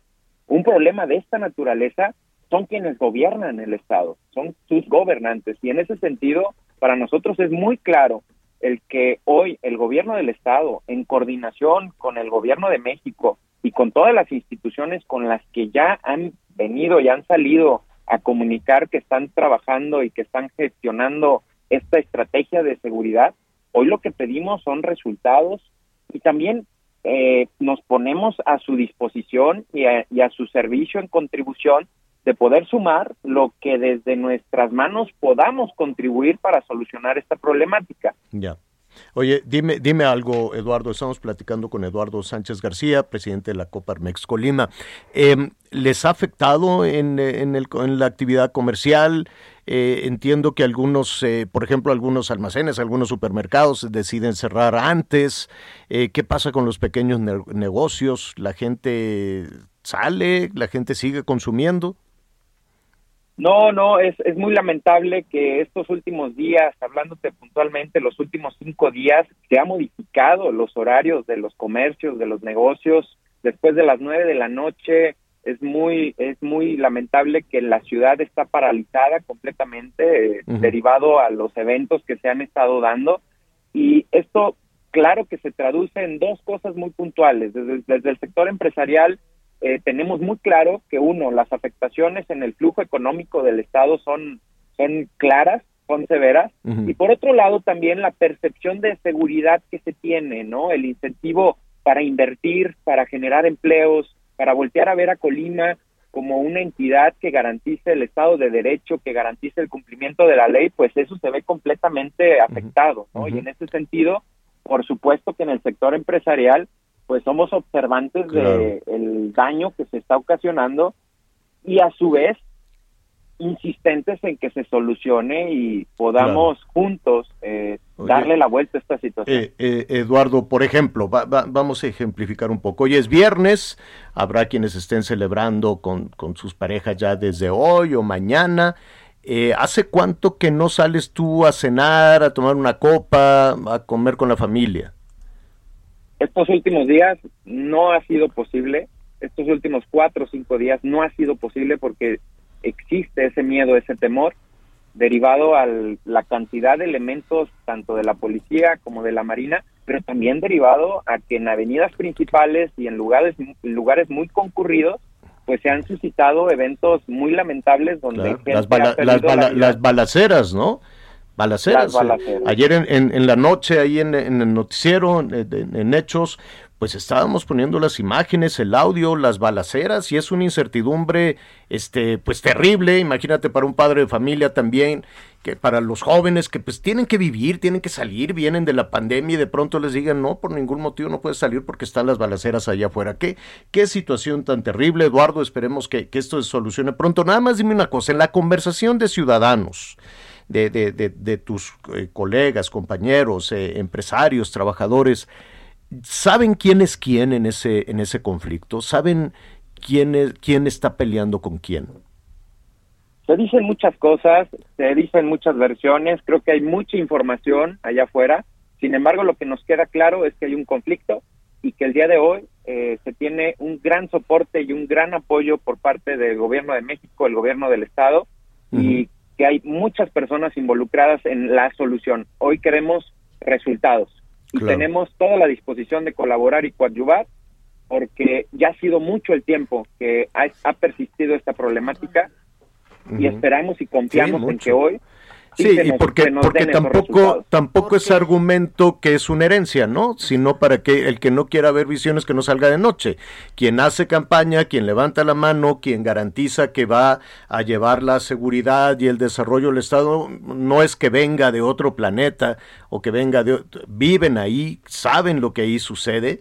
un problema de esta naturaleza son quienes gobiernan el Estado, son sus gobernantes. Y en ese sentido, para nosotros es muy claro el que hoy el gobierno del Estado, en coordinación con el gobierno de México y con todas las instituciones con las que ya han venido y han salido a comunicar que están trabajando y que están gestionando esta estrategia de seguridad, hoy lo que pedimos son resultados y también eh, nos ponemos a su disposición y a, y a su servicio en contribución de poder sumar lo que desde nuestras manos podamos contribuir para solucionar esta problemática. Ya. Oye, dime, dime algo, Eduardo. Estamos platicando con Eduardo Sánchez García, presidente de la Coparmex Colima. Eh, ¿Les ha afectado en, en, el, en la actividad comercial? Eh, entiendo que algunos, eh, por ejemplo, algunos almacenes, algunos supermercados deciden cerrar antes. Eh, ¿Qué pasa con los pequeños ne negocios? ¿La gente sale? ¿La gente sigue consumiendo? No, no, es, es muy lamentable que estos últimos días, hablándote puntualmente, los últimos cinco días, se ha modificado los horarios de los comercios, de los negocios. Después de las nueve de la noche, es muy, es muy lamentable que la ciudad está paralizada completamente, eh, derivado a los eventos que se han estado dando. Y esto, claro que se traduce en dos cosas muy puntuales. Desde, desde el sector empresarial, eh, tenemos muy claro que uno, las afectaciones en el flujo económico del Estado son, son claras, son severas, y por otro lado también la percepción de seguridad que se tiene, ¿no? El incentivo para invertir, para generar empleos, para voltear a ver a Colima como una entidad que garantice el Estado de Derecho, que garantice el cumplimiento de la ley, pues eso se ve completamente afectado, ¿no? Y en ese sentido, por supuesto que en el sector empresarial, pues somos observantes Claro. de el daño que se está ocasionando y a su vez insistentes en que se solucione y podamos juntos eh, Oye. darle la vuelta a esta situación. Eh, eh, Eduardo, por ejemplo, va- va- vamos a ejemplificar un poco. Hoy es viernes, habrá quienes estén celebrando con, con sus parejas ya desde hoy o mañana. ¿Hace cuánto que no sales tú a cenar, a tomar una copa, a comer con la familia? Estos últimos días no ha sido posible, estos últimos cuatro o cinco días no ha sido posible porque existe ese miedo, ese temor derivado a la cantidad de elementos tanto de la policía como de la marina, pero también derivado a que en avenidas principales y en lugares lugares muy concurridos pues se han suscitado eventos muy lamentables donde Claro, gente Las, bala- las bala- balaceras, ¿no? Balaceras. Las balaceras. eh, Ayer en, en- en la noche, ahí en, en el noticiero, en Hechos, pues estábamos poniendo las imágenes, el audio, las balaceras, y es una incertidumbre, este, pues terrible, imagínate para un padre de familia también, que para los jóvenes que pues tienen que vivir, tienen que salir, vienen de la pandemia y de pronto les digan, no, por ningún motivo no puedes salir porque están las balaceras allá afuera. ¿Qué, qué situación tan terrible, Eduardo? Esperemos que, que esto se solucione pronto. Nada más dime una cosa, en la conversación de ciudadanos, de, de, de, de tus eh, colegas, compañeros, eh, empresarios, trabajadores, ¿saben quién es quién en ese, en ese conflicto? ¿Saben quién, es, quién está peleando con quién? Se dicen muchas cosas, se dicen muchas versiones, creo que hay mucha información allá afuera. Sin embargo, lo que nos queda claro es que hay un conflicto y que el día de hoy eh, se tiene un gran soporte y un gran apoyo por parte del gobierno de México, el gobierno del Estado, y que hay muchas personas involucradas en la solución. Hoy queremos resultados y Claro. tenemos toda la disposición de colaborar y coadyuvar porque ya ha sido mucho el tiempo que ha, ha persistido esta problemática y esperamos y confiamos Sí, en que hoy sí y nos- porque, se nos porque den esos tampoco, tampoco es argumento que es una herencia, ¿no? Sino para que el que no quiera ver visiones que no salga de noche. Quien hace campaña, quien levanta la mano, quien garantiza que va a llevar la seguridad y el desarrollo del Estado, no es que venga de otro planeta o que venga de... Viven ahí, saben lo que ahí sucede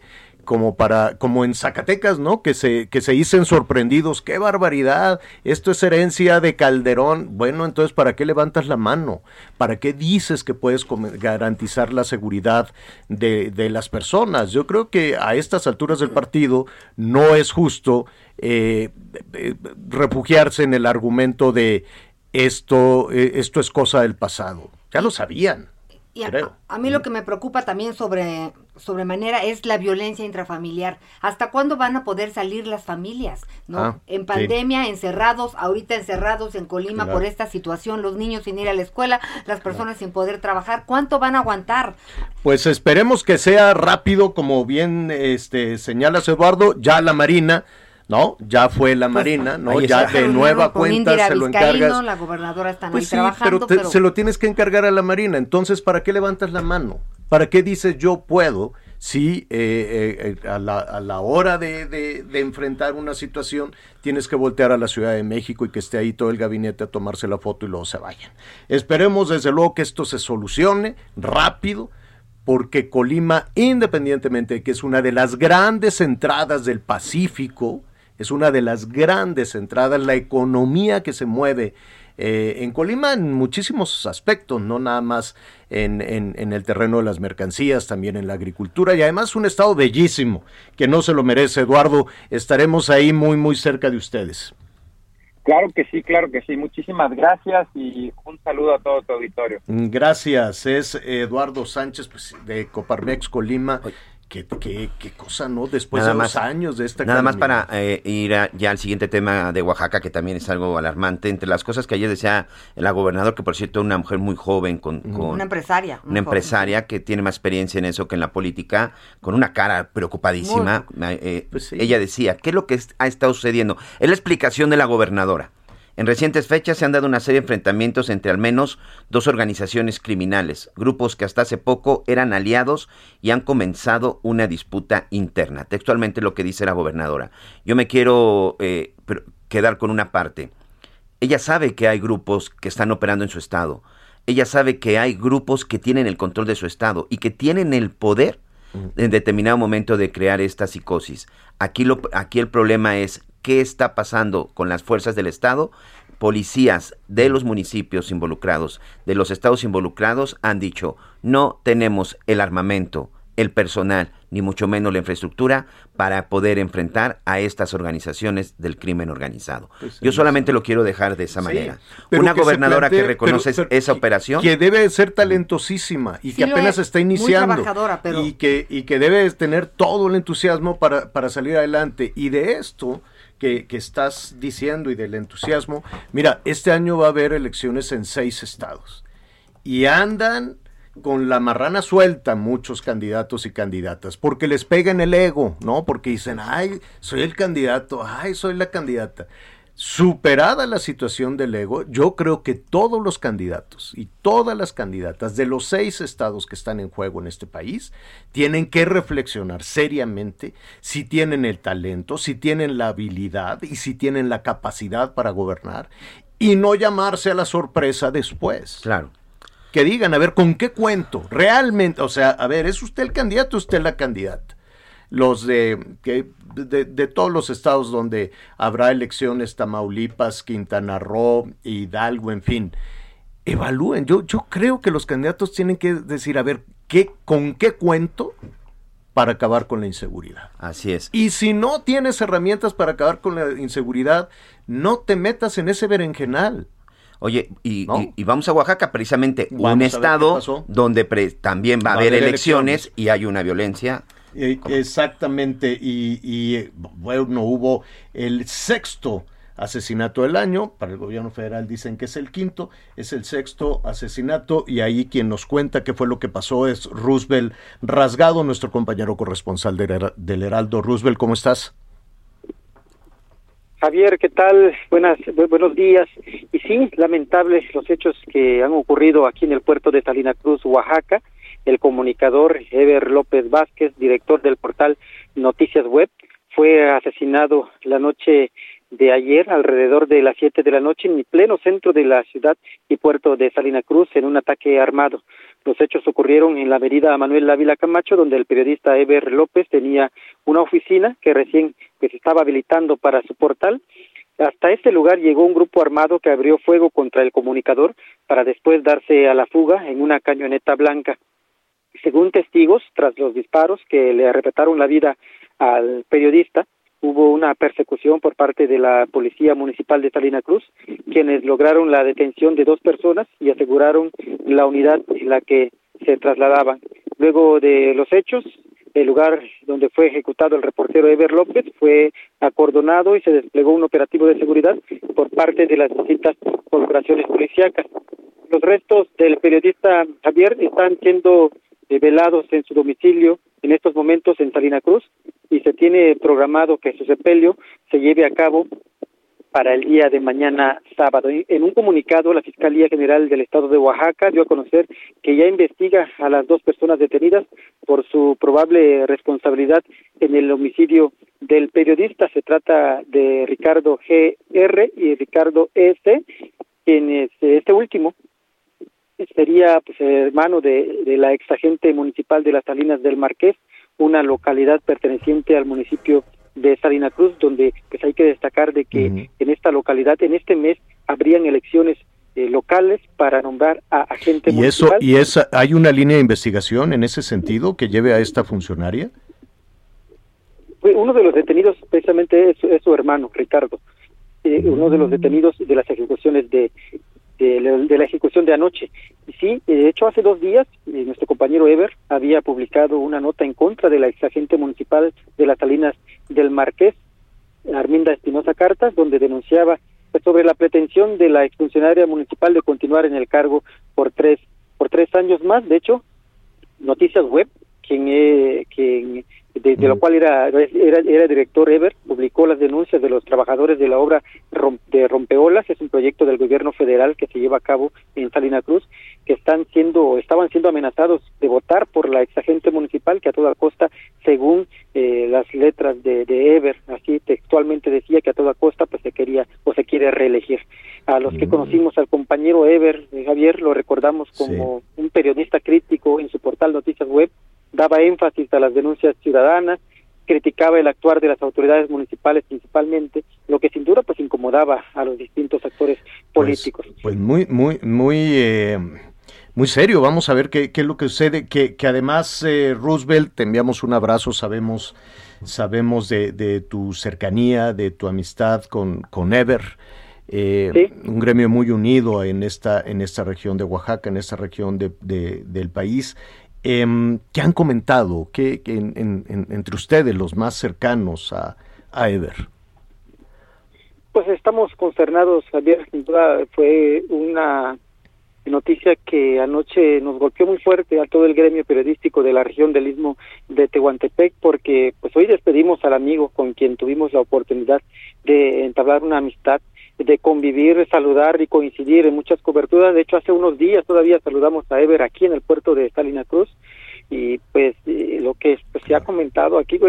como para, como en Zacatecas, ¿no? Que se, que se dicen sorprendidos, qué barbaridad, esto es herencia de Calderón. Bueno, entonces, ¿para qué levantas la mano? ¿Para qué dices que puedes garantizar la seguridad de, de las personas? Yo creo que a estas alturas del partido no es justo eh, eh, refugiarse en el argumento de esto, eh, esto es cosa del pasado. Ya lo sabían. Y a, creo. a mí lo que me preocupa también sobre sobremanera es la violencia intrafamiliar. ¿Hasta cuándo van a poder salir las familias? ¿no? Ah, en sí. pandemia, encerrados, ahorita encerrados en Colima Claro. por esta situación, los niños sin ir a la escuela, las personas sin poder trabajar. ¿Cuánto van a aguantar? Pues esperemos que sea rápido, como bien este señalas Eduardo, ya la Marina, ¿no? Ya fue la Marina, ¿no? ahí Ya está. de nueva cuenta se lo encargas. la gobernadora están Pues ahí sí, trabajando, pero, te- pero se lo tienes que encargar a la Marina. Entonces, ¿para qué levantas la mano? ¿Para qué dices yo puedo? Si eh, eh, eh, a, la, a la hora de, de- de enfrentar una situación tienes que voltear a la Ciudad de México y que esté ahí todo el gabinete a tomarse la foto y luego se vayan. Esperemos desde luego que esto se solucione rápido porque Colima, independientemente de que es una de las grandes entradas del Pacífico, es una de las grandes entradas, la economía que se mueve eh, en Colima en muchísimos aspectos, no nada más en, en- en el terreno de las mercancías, también en la agricultura y además un estado bellísimo, que no se lo merece, Eduardo. Estaremos ahí muy, muy cerca de ustedes. Claro que sí, claro que sí. Muchísimas gracias y un saludo a todo tu auditorio. Gracias, es Eduardo Sánchez pues, de Coparmex Colima. Qué, qué- qué cosa, ¿no? Después Nada de más- dos años de esta Nada más para eh, ir a- ya al siguiente tema de Oaxaca, que también es algo alarmante. Entre las cosas que ayer decía la gobernador, que por cierto, una mujer muy joven, con, con- una empresaria. una joven. empresaria que tiene más experiencia en eso que en la política, con una cara preocupadísima. eh, Pues sí. Ella decía, ¿qué es lo que es- ha estado sucediendo? Es la explicación de la gobernadora. En recientes fechas se han dado una serie de enfrentamientos entre al menos dos organizaciones criminales, grupos que hasta hace poco eran aliados y han comenzado una disputa interna. Textualmente lo que dice la gobernadora. Yo me quiero eh, quedar con una parte. Ella sabe que hay grupos que están operando en su estado. Ella sabe que hay grupos que tienen el control de su estado y que tienen el poder en determinado momento de crear esta psicosis. Aquí, lo, aquí el problema es qué está pasando con las fuerzas del Estado. Policías de los municipios involucrados, de los estados involucrados, han dicho, no tenemos el armamento, el personal, ni mucho menos la infraestructura para poder enfrentar a estas organizaciones del crimen organizado. Pues, Yo sí, solamente lo quiero dejar de esa manera. Una que gobernadora que reconoce pero- pero esa operación. Que debe ser talentosísima y Sí que apenas es, está muy iniciando. trabajadora, pero- y, que, y que debe tener todo el entusiasmo para, para salir adelante. Y de esto que, estás diciendo y del entusiasmo, mira, este año va a haber elecciones en seis estados. Y andan con la marrana suelta muchos candidatos y candidatas, porque les pegan el ego, ¿no? Porque dicen, ay, soy el candidato, ay, soy la candidata. Superada la situación del ego, yo creo que todos los candidatos y todas las candidatas de los seis estados que están en juego en este país tienen que reflexionar seriamente si tienen el talento, si tienen la habilidad y si tienen la capacidad para gobernar y no llamarse a la sorpresa después Claro. que digan, a ver, ¿con qué cuento? Realmente, o sea, a ver, ¿es usted el candidato o usted la candidata? Los de, que, de, de todos los estados donde habrá elecciones, Tamaulipas, Quintana Roo, Hidalgo, en fin, evalúen. Yo, yo creo que los candidatos tienen que decir, a ver, ¿qué, ¿con qué cuento para acabar con la inseguridad? Así es. Y si no tienes herramientas para acabar con la inseguridad, no te metas en ese berenjenal. Oye, y, ¿No? y- y vamos a Oaxaca, precisamente Vamos un estado donde pre- también va a haber elecciones, y hay una violencia. Eh, exactamente, y, y, bueno, hubo el sexto asesinato del año, para el gobierno federal dicen que es el quinto, es el sexto asesinato, y ahí quien nos cuenta qué fue lo que pasó es Roosevelt Rasgado, nuestro compañero corresponsal del, Hera- del Heraldo. Roosevelt, ¿cómo estás? Javier, ¿qué tal? Buenas, bu- buenos días. Y sí, lamentables los hechos que han ocurrido aquí en el puerto de Salina Cruz, Oaxaca. El comunicador Eber López Vázquez, director del portal Noticias Web, fue asesinado la noche de ayer, alrededor de las 7 de la noche, en el pleno centro de la ciudad y puerto de Salina Cruz, en un ataque armado. Los hechos ocurrieron en la avenida Manuel Ávila Camacho, donde el periodista Eber López tenía una oficina que recién pues, estaba habilitando para su portal. Hasta este lugar llegó un grupo armado que abrió fuego contra el comunicador para después darse a la fuga en una camioneta blanca. Según testigos, tras los disparos que le arrebataron la vida al periodista, hubo una persecución por parte de la Policía Municipal de Salina Cruz, quienes lograron la detención de dos personas y aseguraron la unidad en la que se trasladaban. Luego de los hechos, el lugar donde fue ejecutado el reportero Eber López fue acordonado y se desplegó un operativo de seguridad por parte de las distintas corporaciones policíacas. Los restos del periodista Javier están siendo eh, velados en su domicilio en estos momentos en Salina Cruz y se tiene programado que su sepelio se lleve a cabo para el día de mañana sábado. En un comunicado, la Fiscalía General del Estado de Oaxaca dio a conocer que ya investiga a las dos personas detenidas por su probable responsabilidad en el homicidio del periodista. Se trata de Ricardo G.R. y Ricardo S., quienes este último sería pues, hermano de, de la ex agente municipal de las Salinas del Marqués, una localidad perteneciente al municipio de Salina Cruz, donde pues hay que destacar de que en esta localidad, en este mes, habrían elecciones eh, locales para nombrar a agente ¿Y eso, municipal. y esa, hay una línea de investigación en ese sentido que lleve a esta funcionaria? Fue Uno de los detenidos precisamente es, es su hermano, Ricardo, eh, uno de los detenidos de las ejecuciones de, de, la- ejecución de anoche. Y sí, de hecho hace dos días eh, nuestro compañero Ever había publicado una nota en contra de la exagente municipal de las Salinas del Marqués, Arminda Espinosa Cartas, donde denunciaba pues, sobre la pretensión de la exfuncionaria municipal de continuar en el cargo por tres por tres años más. De hecho, Noticias Web, quien, eh, quien de, de lo cual era, era era director Ever, publicó las denuncias de los trabajadores de la obra de Rompeolas, es un proyecto del gobierno federal que se lleva a cabo en Salina Cruz, que están siendo estaban siendo amenazados de votar por la exagente municipal que a toda costa, según eh, las letras de, de Ever, así textualmente decía que a toda costa pues se quería o se quiere reelegir. A los que conocimos al compañero Ever, eh, Javier, lo recordamos como un periodista crítico en su portal Noticias Web, daba énfasis a las denuncias ciudadanas, criticaba el actuar de las autoridades municipales principalmente, lo que sin duda pues incomodaba a los distintos actores políticos. Pues muy, muy, muy, eh, muy serio. Vamos a ver qué, qué es lo que sucede. Que, que además, eh, Roosevelt, te enviamos un abrazo. Sabemos, sabemos de, de tu cercanía, de tu amistad con, con Ever. eh, Un gremio muy unido en esta, en esta región de Oaxaca, en esta región de, de- del país. Em, ¿Qué han comentado ¿Qué, en- en- en- entre ustedes, los más cercanos a, a Ever? Pues estamos consternados, Javier, sin duda fue una noticia que anoche nos golpeó muy fuerte a todo el gremio periodístico de la región del Istmo de Tehuantepec, porque pues hoy despedimos al amigo con quien tuvimos la oportunidad de entablar una amistad, de convivir, saludar y coincidir en muchas coberturas. De hecho, hace unos días todavía saludamos a Ever aquí en el puerto de Salina Cruz y pues eh, lo que pues, se ha comentado aquí,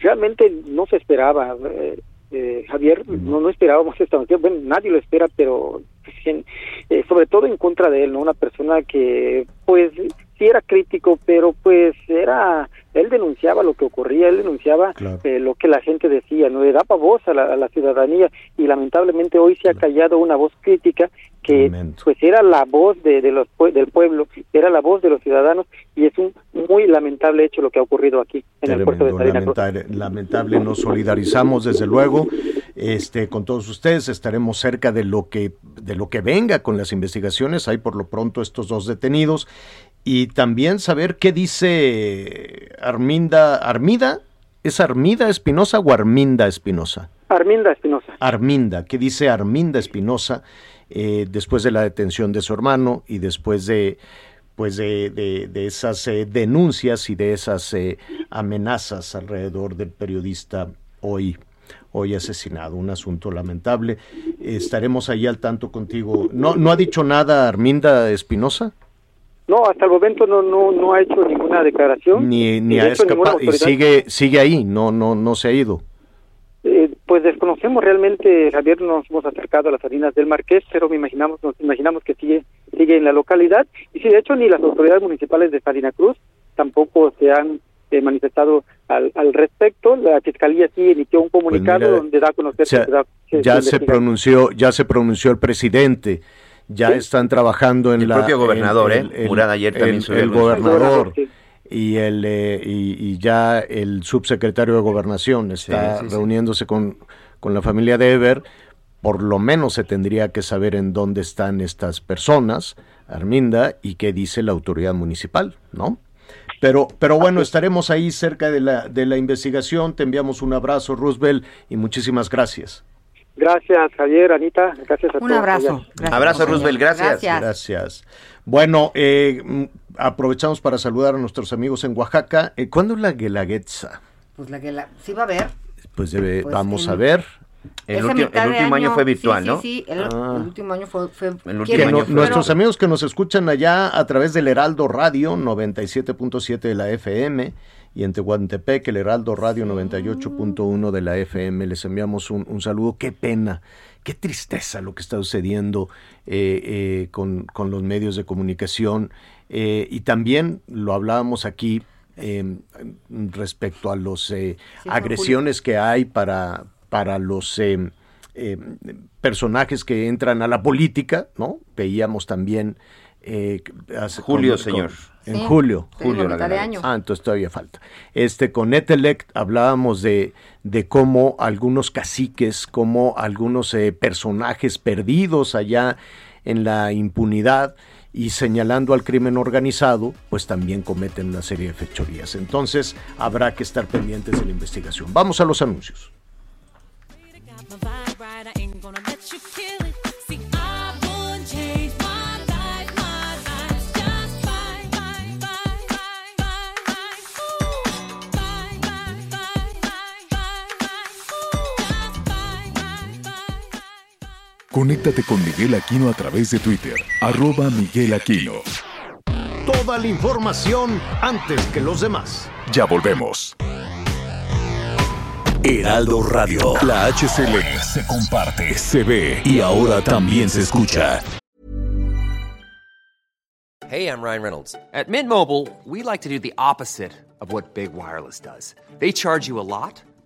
realmente no se esperaba. eh, eh, Javier, no, no esperábamos esta noticia, bueno, nadie lo espera, pero pues, eh, sobre todo en contra de él, ¿no? Una persona que, pues, sí era crítico, pero pues era, él denunciaba lo que ocurría, él denunciaba eh, lo que la gente decía, ¿no? Le daba voz a la, a la ciudadanía y lamentablemente hoy se ha callado una voz crítica que pues era la voz de, de los del pueblo, era la voz de los ciudadanos y es un muy lamentable hecho lo que ha ocurrido aquí en el puerto de Salina Cruz. lamentable, lamentable, nos solidarizamos desde luego. Este, con todos ustedes, estaremos cerca de lo que de lo que venga con las investigaciones, hay por lo pronto estos dos detenidos y también saber qué dice Arminda, Armida, ¿es Armida Espinosa o Arminda Espinosa? Arminda Espinosa. Arminda, ¿qué dice Arminda Espinosa eh, después de la detención de su hermano y después de pues de, de- de esas eh, denuncias y de esas eh, amenazas alrededor del periodista hoy hoy asesinado, un asunto lamentable. Estaremos ahí al tanto contigo. ¿No, no ha dicho nada Arminda Espinosa? No, hasta el momento no no no ha hecho ninguna declaración. Ni, ni ha escapado y sigue sigue ahí, no no no se ha ido. Eh, Pues desconocemos realmente, Javier, no nos hemos acercado a las harinas del Marqués, pero me imaginamos, nos imaginamos que sigue, sigue en la localidad. Y sí, de hecho, ni las autoridades municipales de Salina Cruz tampoco se han eh, manifestado al, al respecto. La fiscalía sí emitió un comunicado Pues mira, donde da a conocer O sea, que se da- que ya se pronunció, ya se pronunció el presidente, ya están trabajando en El la propio gobernador, el- ¿eh? el- Murad ayer también el, subió el gobernador Sí. y el eh, y, y ya el subsecretario de gobernación está sí, sí. reuniéndose con, con la familia de Ever. Por lo menos se tendría que saber en dónde están estas personas, Arminda, y qué dice la autoridad municipal, ¿no? Pero, pero bueno, estaremos ahí cerca de la, de la investigación. Te enviamos un abrazo, Roosevelt, y muchísimas gracias. Gracias, Javier, Anita. Gracias a Un todos. abrazo. Gracias, Abrazo. Roosevelt, gracias. Gracias. Gracias. Bueno, eh, mm, aprovechamos para saludar a nuestros amigos en Oaxaca. Eh, ¿Cuándo es la Guelaguetza? Pues la que la, sí va a ver. Pues debe- Pues vamos en- a ver. El, último, el último año, fue virtual, sí, ¿no? Sí, sí, el, Ah. el último año fue... fue último Que quieren- año no- fue- nuestros amigos que nos escuchan allá a través del Heraldo Radio 97.7 de la FM y en Tehuantepec el Heraldo Radio 98.1 de la FM. Les enviamos un, un saludo. Qué pena, qué tristeza lo que está sucediendo eh, eh, con, con los medios de comunicación. Eh, y también lo hablábamos aquí eh, respecto a los Sí, fue agresiones que hay para, para los eh, eh, personajes que entran a la política, ¿no? Veíamos también eh, hace- Julio, con- señor. En Sí, julio. Julio, la la mitad de año. Ah, entonces todavía falta. Este, con Etelec hablábamos de, de cómo algunos caciques, como algunos eh, personajes perdidos allá en la impunidad y señalando al crimen organizado, pues también cometen una serie de fechorías. Entonces habrá que estar pendientes de la investigación. Vamos a los anuncios. Conéctate con Miguel Aquino a través de Twitter, arroba Miguel Aquino. Toda la información antes que los demás. Ya volvemos. Heraldo Radio. La HCL se comparte, se ve y ahora también se escucha. Hey, I'm Ryan Reynolds. At Mint Mobile, we like to do the opposite of what Big Wireless does. They charge you a lot,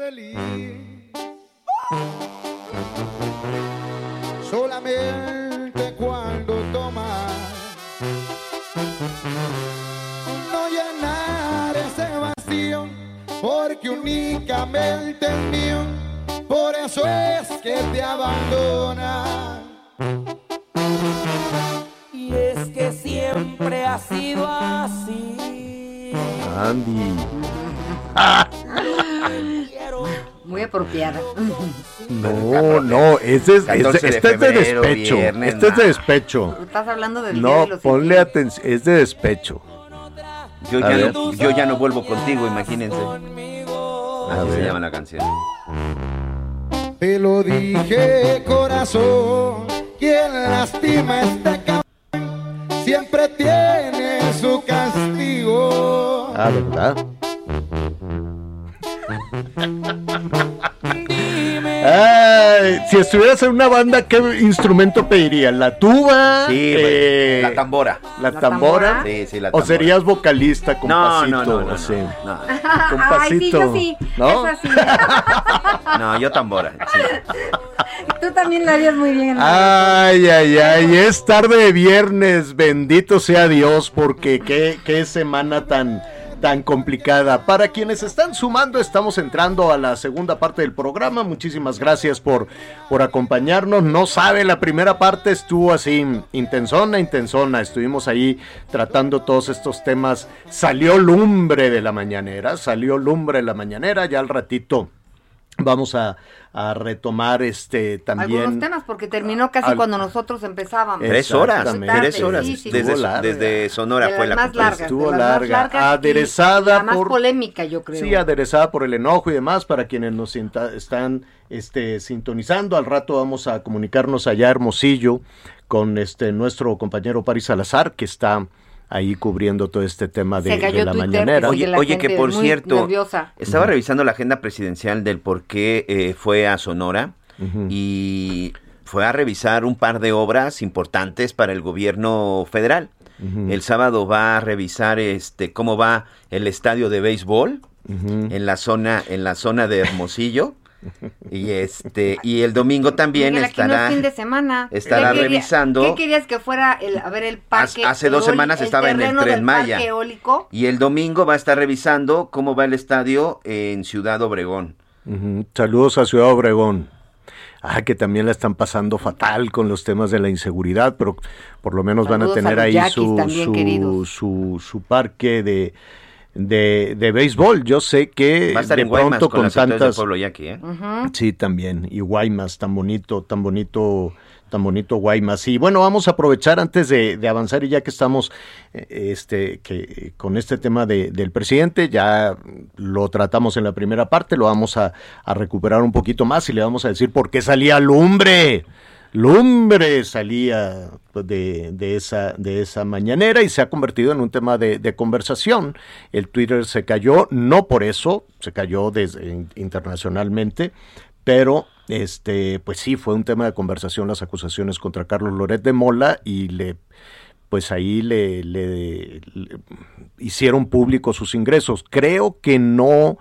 feliz? Solamente cuando tomas no llenar ese vacío porque únicamente es mío por eso es que te abandona Y es que siempre ha sido así. Andy. Muy apropiada. No, no, ese es, 14 este, de es de despecho. viernes, este es de despecho. Estás hablando del día No, de los ponle atención, es de despecho. Yo ya, no, yo ya no vuelvo contigo, imagínense. Así se llama la canción. Te lo dije, corazón, quien lastima este cabrón siempre tiene su castigo. Ah, ¿verdad? Ay, si estuvieras en una banda, ¿qué instrumento pedirías? ¿La tuba? Sí, Eh, la tambora. ¿La ¿La tambora? tambora? Sí, sí, la ¿O tambora. serías vocalista con No, pasito? no, no, no, no, no. Con Ay, sí, yo sí. ¿no? Sí. No, yo tambora. sí. Tú también lo harías muy bien. Ay, ay, ay, es tarde de viernes, bendito sea Dios, porque qué, qué semana tan, tan complicada. Para quienes están sumando, estamos entrando a la segunda parte del programa. Muchísimas gracias por, por acompañarnos. No sabe, la primera parte estuvo así, intensona, intensona. Estuvimos ahí tratando todos estos temas. Salió lumbre de la mañanera, salió lumbre de la mañanera. Ya al ratito vamos a, a retomar este también. Algunos temas, porque terminó casi Al- cuando nosotros empezábamos. Tres horas, tres horas. Sí, sí, desde, Sonora De fue la más largas, Estuvo de las más larga, largas y aderezada la más por- polémica, yo creo. Sí, aderezada por el enojo y demás, para quienes nos sinta- están este, sintonizando. Al rato vamos a comunicarnos allá a Hermosillo con este nuestro compañero Paris Salazar, que está ahí cubriendo todo este tema de, la Twitter, mañanera. Oye, la oye, que por cierto, nerviosa. estaba revisando la agenda presidencial del por qué eh, fue a Sonora y fue a revisar un par de obras importantes para el gobierno federal. El sábado va a revisar este cómo va el estadio de béisbol en la zona en la zona de Hermosillo y este y el domingo también Miguel, aquí no es estará fin de semana. estará ¿Qué quería- revisando- ¿Qué querías que fuera el, a ver el parque? Hace dos semanas estaba en el Tren Maya. eólico? y el domingo va a estar revisando cómo va el estadio en Ciudad Obregón. Saludos a Ciudad Obregón. Ah, que también la están pasando fatal con los temas de la inseguridad, pero por lo menos van a tener ahí su, también, su, queridos. su, su parque de, de, de béisbol. Yo sé que Va a estar de en Guaymas pronto con, con tantas... pueblo yaqui, ¿eh? Sí, también. Y Guaymas, tan bonito, tan bonito, tan bonito Guaymas. Y bueno, vamos a aprovechar antes de, de avanzar y ya que estamos eh, este, que, con este tema de- del presidente, ya lo tratamos en la primera parte, lo vamos a, a recuperar un poquito más y le vamos a decir por qué salía lumbre. Lumbre salía pues, de, de esa, de esa mañanera y se ha convertido en un tema de, de conversación. El Twitter se cayó, no por eso, se cayó desde, internacionalmente, pero este, pues sí, fue un tema de conversación las acusaciones contra Carlos Loret de Mola y le pues ahí le, le- le hicieron públicos sus ingresos. Creo que no,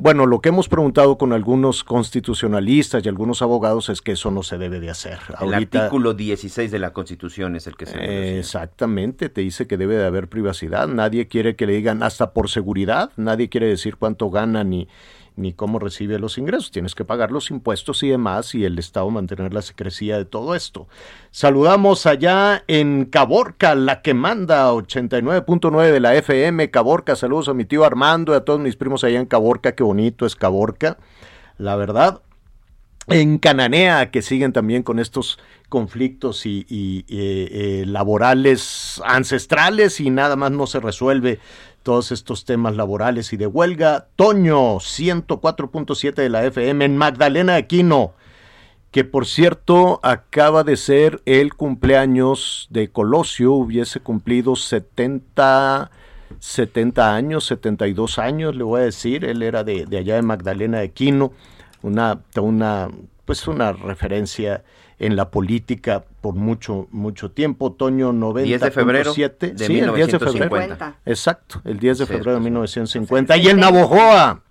bueno, lo que hemos preguntado con algunos constitucionalistas y algunos abogados es que eso no se debe de hacer. El Ahorita- artículo 16 de la Constitución es el que se eh, negocia. Exactamente, te dice que debe de haber privacidad. Nadie quiere que le digan hasta por seguridad, nadie quiere decir cuánto gana ni, ni cómo recibe los ingresos. Tienes que pagar los impuestos y demás y el Estado mantener la secrecía de todo esto. Saludamos allá en Caborca, la que manda 89.9 de la FM. Caborca, saludos a mi tío Armando y a todos mis primos allá en Caborca. Qué bonito es Caborca, la verdad en Cananea, que siguen también con estos conflictos y, eh, laborales ancestrales y nada más no se resuelve todos estos temas laborales y de huelga. Toño, 104.7 de la FM en Magdalena Aquino, que por cierto acaba de ser el cumpleaños de Colosio, hubiese cumplido 70... 70 años, 72 años, le voy a decir, él era de, de allá de Magdalena de Quino, una, una, pues una referencia en la política por mucho, mucho tiempo, otoño 90. 10 de febrero de sí, el 10 de febrero. 1950. Exacto, el 10 de Sí, febrero de pues, 1950. Y el Navojoa,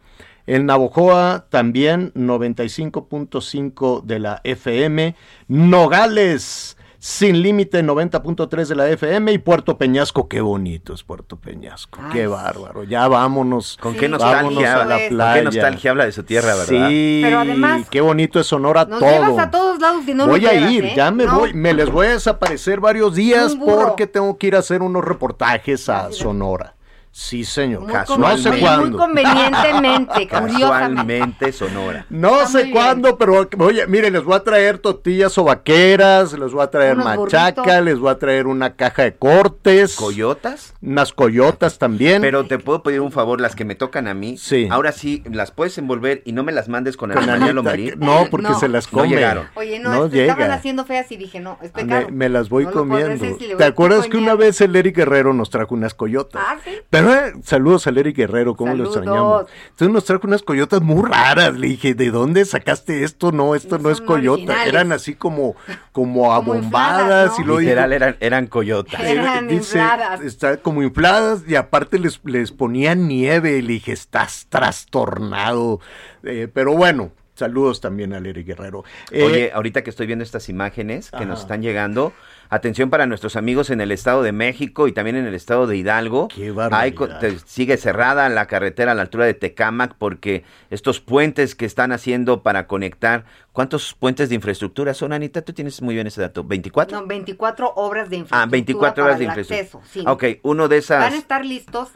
el Navojoa también 95.5 de la FM, Nogales sin límite 90.3 de la FM y Puerto Peñasco, qué bonito es Puerto Peñasco, qué bárbaro. Ya vámonos. ¿Con qué vámonos nostalgia? a la ¿Con playa. qué nostalgia habla de su tierra, verdad? Sí, Pero además, qué bonito es Sonora Nos todo. llevas a todos lados y no voy a ir, ¿eh? ya me No. voy, me les voy a desaparecer varios días porque tengo que ir a hacer unos reportajes a Sonora. Sí, señor. Muy no Casualmente. sé Muy cuándo. convenientemente. Casualmente Sonora. No Está sé cuándo, pero oye, mire, les voy a traer tortillas o vaqueras, les voy a traer Unos machaca, burritos. les voy a traer una caja de cortes, ¿Coyotas? unas coyotas también. Pero te puedo pedir un favor, las que me tocan a mí. Sí. Ahora sí, las puedes envolver y no me las mandes con Con Ana Lomelí. no, porque No. se las No come. llegaron. Oye, no, No es estaban haciendo feas y dije, no, es Me, pecado. me las voy No comiendo. ¿Te acuerdas que una vez el Eric Guerrero nos trajo unas coyotas? Ah, sí. Pero saludos al Eric Guerrero, ¿cómo lo Saludos. extrañamos? Entonces nos trajo unas coyotas muy raras. Le dije, ¿de dónde sacaste esto? No, esto no, No es coyota. originales. Eran así como, como Como abombadas. infladas, y dijo, Literal, eran, eran coyotas. Eran dice, infladas. está como infladas y aparte les, les ponían nieve. Le dije, estás trastornado. Eh, pero bueno, Saludos también a Lery Guerrero. Eh, Oye, ahorita que estoy viendo estas imágenes que nos están llegando, atención para nuestros amigos en el Estado de México y también en el Estado de Hidalgo. Qué Hay co- te- sigue cerrada la carretera a la altura de Tecámac porque estos puentes que están haciendo para conectar, ¿cuántos puentes de infraestructura son, Anita? Tú tienes muy bien ese dato. ¿24? No, 24 obras de infraestructura. ah, 24 horas de para el infraestructura. acceso, sí. Ok, uno de esas... Van a estar listos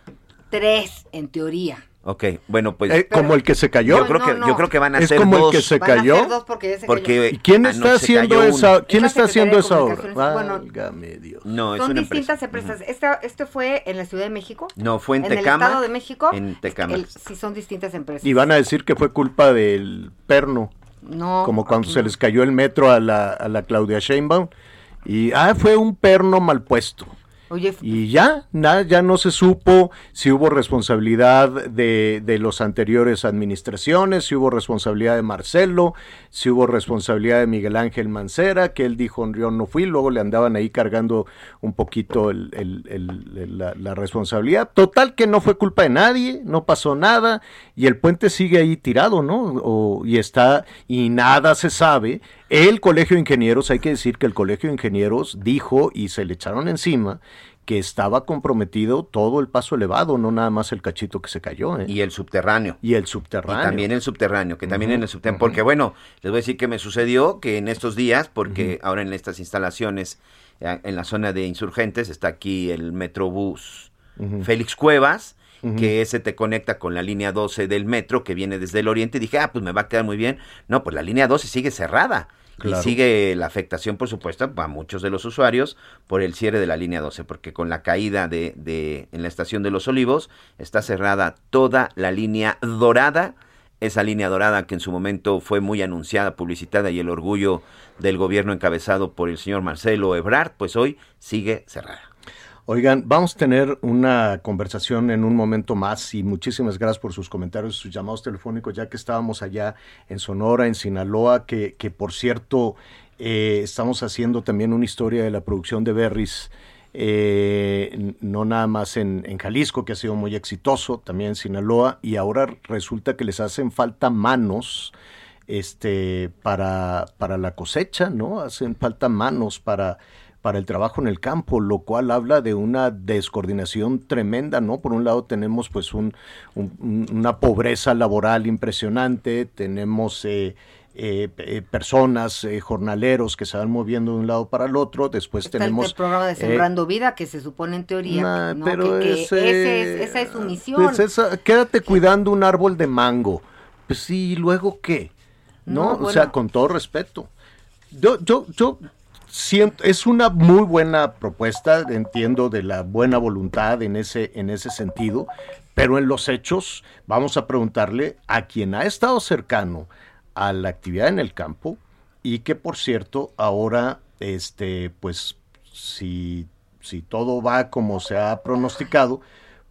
tres, en teoría. Ok, bueno, pues... Eh, como el que se cayó. Yo creo, que, yo creo que van a Es ser como dos. el que se Van a cayó. ser dos porque ya se Porque cayó. ¿Y quién está haciendo esa? uno. ¿Quién Es está haciendo esa obra? Válgame Dios. No, es Son una distintas empresa. empresas. Esta, este fue en la Ciudad de México. No, fue en En el. Estado de México. En Tecámac. El- sí, son distintas empresas. Y van a decir que fue culpa del perno. No. como cuando aquí se les cayó el metro a la, a la Claudia Sheinbaum. Y, ah, fue un perno mal puesto. Y ya, nada, ya no se supo si hubo responsabilidad de, de los anteriores administraciones, si hubo responsabilidad de Marcelo, si hubo responsabilidad de Miguel Ángel Mancera, que él dijo yo no fui, luego le andaban ahí cargando un poquito el- la, la responsabilidad. Total que no fue culpa de nadie, no pasó nada, y el puente sigue ahí tirado, ¿no? O- y está, y nada se sabe. El Colegio de Ingenieros, hay que decir que el Colegio de Ingenieros dijo y se le echaron encima que estaba comprometido todo el paso elevado, no nada más el cachito que se cayó. ¿eh? Y el subterráneo. Y el Y subterráneo. también el subterráneo, que también en el subterráneo, porque bueno, les voy a decir que me sucedió que en estos días, porque ahora en estas instalaciones, eh, en la zona de insurgentes, está aquí el Metrobús. Félix Cuevas, que ese te conecta con la línea 12 del metro, que viene desde el oriente, y dije, ah, pues me va a quedar muy bien. No, pues la línea 12 sigue cerrada. Claro. Y sigue la afectación, por supuesto, para muchos de los usuarios por el cierre de la línea 12, porque con la caída de, de en la estación de los Olivos está cerrada toda la línea dorada, esa línea dorada que en su momento fue muy anunciada, publicitada y el orgullo del gobierno encabezado por el señor Marcelo Ebrard, pues hoy sigue cerrada. Oigan, vamos a tener una conversación en un momento más y muchísimas gracias por sus comentarios, sus llamados telefónicos, ya que estábamos allá en Sonora, en Sinaloa, que, que por cierto eh, estamos haciendo también una historia de la producción de Berries, eh, no nada más en, en Jalisco, que ha sido muy exitoso, también en Sinaloa, y ahora resulta que les hacen falta manos este para, para la cosecha, ¿no? Hacen falta manos para, para el trabajo en el campo, lo cual habla de una descoordinación tremenda, ¿no? Por un lado tenemos pues un, un- un- una pobreza laboral impresionante, tenemos eh, eh, eh, personas, eh, jornaleros que se van moviendo de un lado para el otro, después Está tenemos... el programa de Sembrando Vida, que se supone en teoría Nah, ¿no? pero que, que ese- ese es- esa es su misión. Pues esa- quédate cuidando un árbol de mango. Pues sí, ¿y luego qué? No, No, o sea, con todo respeto. Yo, yo, yo siento, es una muy buena propuesta, entiendo de la buena voluntad en ese, en ese sentido, pero en los hechos vamos a preguntarle a quien ha estado cercano a la actividad en el campo y que por cierto ahora, este, pues si, si todo va como se ha pronosticado,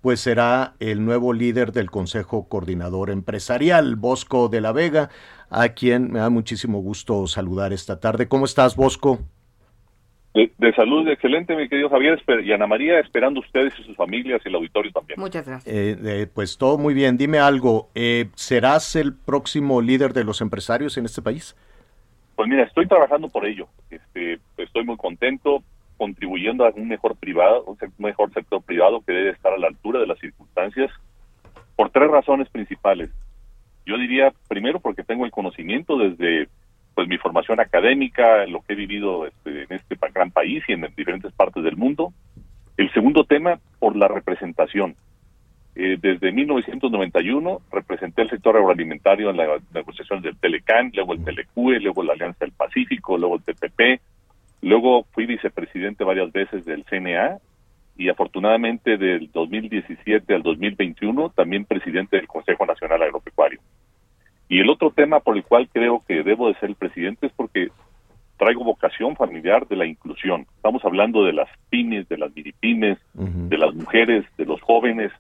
pues será el nuevo líder del Consejo Coordinador Empresarial, Bosco de la Vega, a quien me da muchísimo gusto saludar esta tarde. ¿Cómo estás, Bosco? De, de salud excelente, mi querido Javier, esper- y Ana María, esperando ustedes y sus familias y el auditorio también. Muchas gracias. Eh, eh, pues todo muy bien. Dime algo, eh, ¿serás el próximo líder de los empresarios en este país? Pues mira, estoy trabajando por ello. Este, estoy muy contento contribuyendo a un mejor privado, un mejor sector privado que debe estar a la altura de las circunstancias por tres razones principales. Yo diría, primero, porque tengo el conocimiento desde pues mi formación académica, lo que he vivido este, en este gran país y en diferentes partes del mundo. El segundo tema, por la representación. Eh, desde 1991 representé el sector agroalimentario en la negociación del Telecán, luego el Telecue, luego la Alianza del Pacífico, luego el TPP, luego fui vicepresidente varias veces del CNA y afortunadamente del 2017 al 2021 también presidente del Consejo Nacional Agropecuario. Y el otro tema por el cual creo que debo de ser el presidente es porque traigo vocación familiar de la inclusión. Estamos hablando de las pymes, de las minipymes, de las mujeres, de los jóvenes.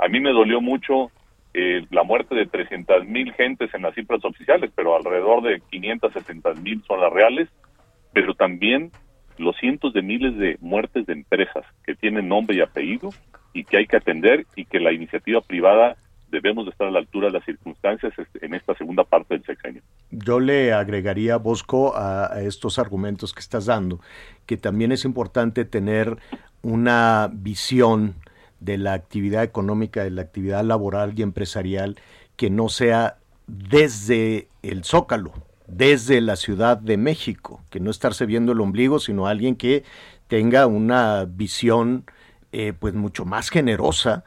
A mí me dolió mucho eh, la muerte de 300 mil gentes en las cifras oficiales, pero alrededor de 560 mil son las reales, pero también los cientos de miles de muertes de empresas que tienen nombre y apellido y que hay que atender y que la iniciativa privada debemos de estar a la altura de las circunstancias este, en esta segunda parte del sexenio. Yo le agregaría, Bosco, a, estos argumentos que estás dando, que también es importante tener una visión de la actividad económica, de la actividad laboral y empresarial que no sea desde el zócalo, desde la Ciudad de México, que no estarse viendo el ombligo, sino alguien que tenga una visión eh, pues mucho más generosa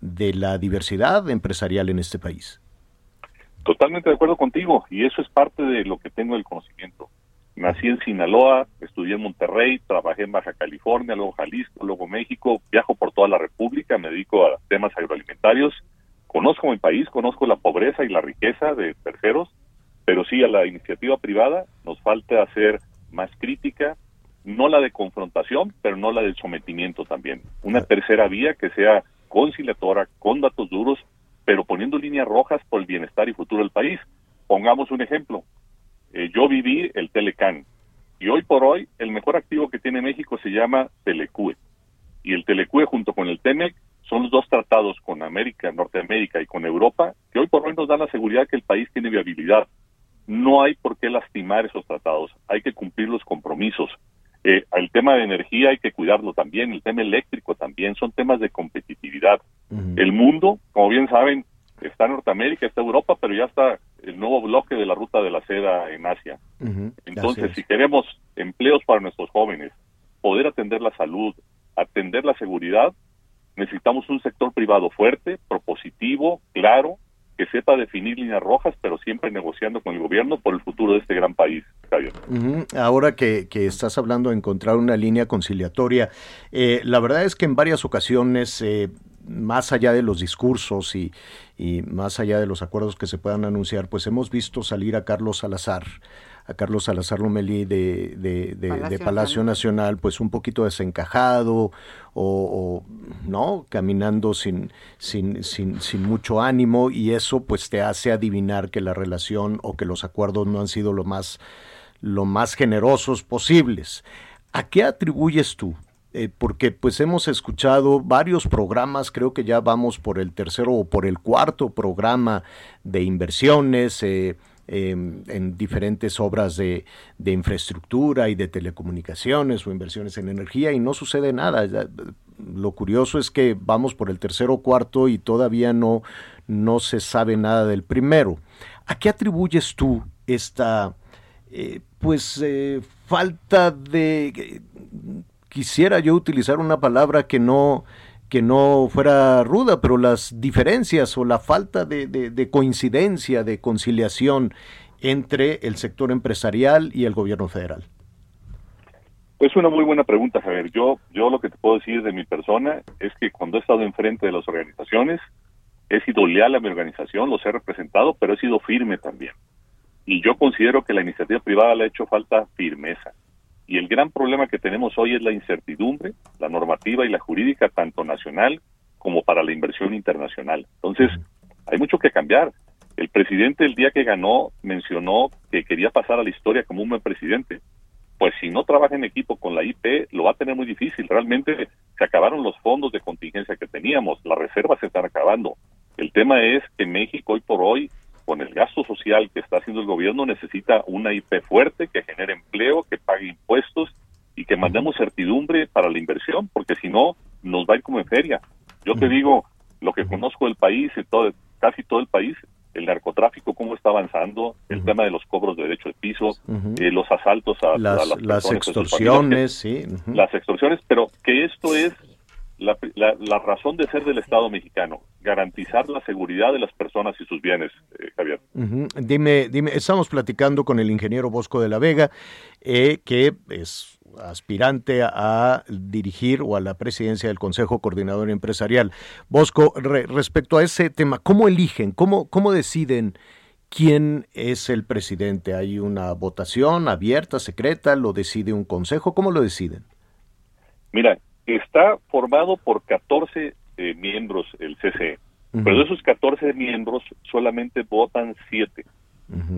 de la diversidad empresarial en este país. Totalmente de acuerdo contigo y eso es parte de lo que tengo el conocimiento. Nací en Sinaloa, estudié en Monterrey, trabajé en Baja California, luego Jalisco, luego México, viajo por toda la República, me dedico a temas agroalimentarios, conozco mi país, conozco la pobreza y la riqueza de terceros, pero sí a la iniciativa privada nos falta hacer más crítica, no la de confrontación, pero no la del sometimiento también. Una tercera vía que sea conciliadora, con datos duros, pero poniendo líneas rojas por el bienestar y futuro del país. Pongamos un ejemplo. Eh, yo viví el Telecan y hoy por hoy el mejor activo que tiene México se llama Telecue. Y el Telecue junto con el TEMEC son los dos tratados con América, Norteamérica y con Europa que hoy por hoy nos dan la seguridad que el país tiene viabilidad. No hay por qué lastimar esos tratados, hay que cumplir los compromisos. Eh, el tema de energía hay que cuidarlo también, el tema eléctrico también, son temas de competitividad. El mundo, como bien saben, está Norteamérica, está Europa, pero ya está el nuevo bloque de la ruta de la seda en Asia. Entonces, si queremos empleos para nuestros jóvenes, poder atender la salud, atender la seguridad, necesitamos un sector privado fuerte, propositivo, claro, que sepa definir líneas rojas, pero siempre negociando con el gobierno por el futuro de este gran país, Javier. Ujú. Ahora que, que estás hablando de encontrar una línea conciliatoria, eh, la verdad es que en varias ocasiones, eh, más allá de los discursos y, y más allá de los acuerdos que se puedan anunciar, pues hemos visto salir a Carlos Salazar, a Carlos Salazar Lomelí de, de, de- Palacio de Palacio Nacional, pues un poquito desencajado o, o, no caminando sin, sin, sin, sin mucho ánimo y eso pues te hace adivinar que la relación o que los acuerdos no han sido lo más lo más generosos posibles. ¿A qué atribuyes tú? Eh, porque pues hemos escuchado varios programas, creo que ya vamos por el tercero o por el cuarto programa de inversiones eh, eh, en diferentes obras de, de infraestructura y de telecomunicaciones o inversiones en energía y no sucede nada. Lo curioso es que vamos por el tercero o cuarto y todavía no, no se sabe nada del primero. ¿A qué atribuyes tú esta eh, pues eh, falta de quisiera yo utilizar una palabra que no que no fuera ruda, pero las diferencias o la falta de, de- de coincidencia, de conciliación entre el sector empresarial y el gobierno federal. Es una muy buena pregunta, Javier. Yo, yo lo que te puedo decir de mi persona es que cuando he estado enfrente de las organizaciones, he sido leal a mi organización, los he representado, pero he sido firme también. Y yo considero que la iniciativa privada le ha hecho falta firmeza. Y el gran problema que tenemos hoy es la incertidumbre, la normativa y la jurídica, tanto nacional como para la inversión internacional. Entonces, hay mucho que cambiar. El presidente el día que ganó mencionó que quería pasar a la historia como un buen presidente. Pues si no trabaja en equipo con la IP, lo va a tener muy difícil. Realmente se acabaron los fondos de contingencia que teníamos, las reservas se están acabando. El tema es que México hoy por hoy, con el gasto social que está haciendo el gobierno, necesita una IP fuerte que genere empleo, que pague impuestos y que mandemos certidumbre para la inversión, porque si no, nos va a ir como en feria. Yo te digo, lo que conozco del país, y todo, casi todo el país, el narcotráfico, cómo está avanzando, el tema de los cobros de derecho de piso, eh, los asaltos a, a Las, las, extorsiones, sí. las extorsiones, pero que esto es la, la- la razón de ser del Estado mexicano, garantizar la seguridad de las personas y sus bienes, eh, Javier. Dime, dime, estamos platicando con el ingeniero Bosco de la Vega, eh, que es aspirante a dirigir o a la presidencia del Consejo Coordinador Empresarial. Bosco, re- respecto a ese tema, ¿cómo eligen, cómo, cómo deciden quién es el presidente? ¿Hay una votación abierta, secreta? ¿Lo decide un consejo? ¿Cómo lo deciden? Mira, está formado por 14 eh, miembros el CCE, pero de esos 14 miembros solamente votan 7.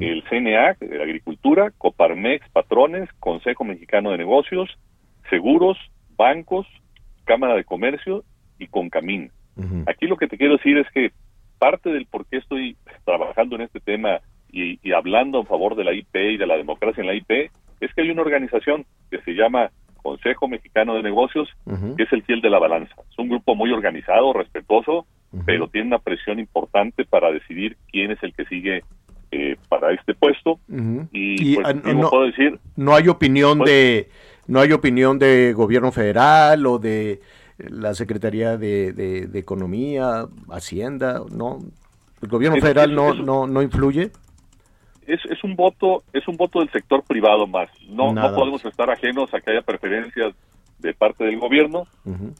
El CNA, de Agricultura, Coparmex, Patrones, Consejo Mexicano de Negocios, Seguros, Bancos, Cámara de Comercio y Concamín. Aquí lo que te quiero decir es que parte del por qué estoy trabajando en este tema y, y hablando en favor de la IP y de la democracia en la IP es que hay una organización que se llama Consejo Mexicano de Negocios, que es el fiel de la balanza. Es un grupo muy organizado, respetuoso, pero tiene una presión importante para decidir quién es el que sigue eh, para este puesto. Y, pues, ah, digo, puedo decir, no hay opinión Pues- de no hay opinión de gobierno federal o de la Secretaría de, de- de Economía, Hacienda, no. El gobierno Es- federal es- no, es- no no influye. Es, es un voto es un voto del sector privado más. No, Nada no podemos estar ajenos a que haya preferencias de parte del gobierno,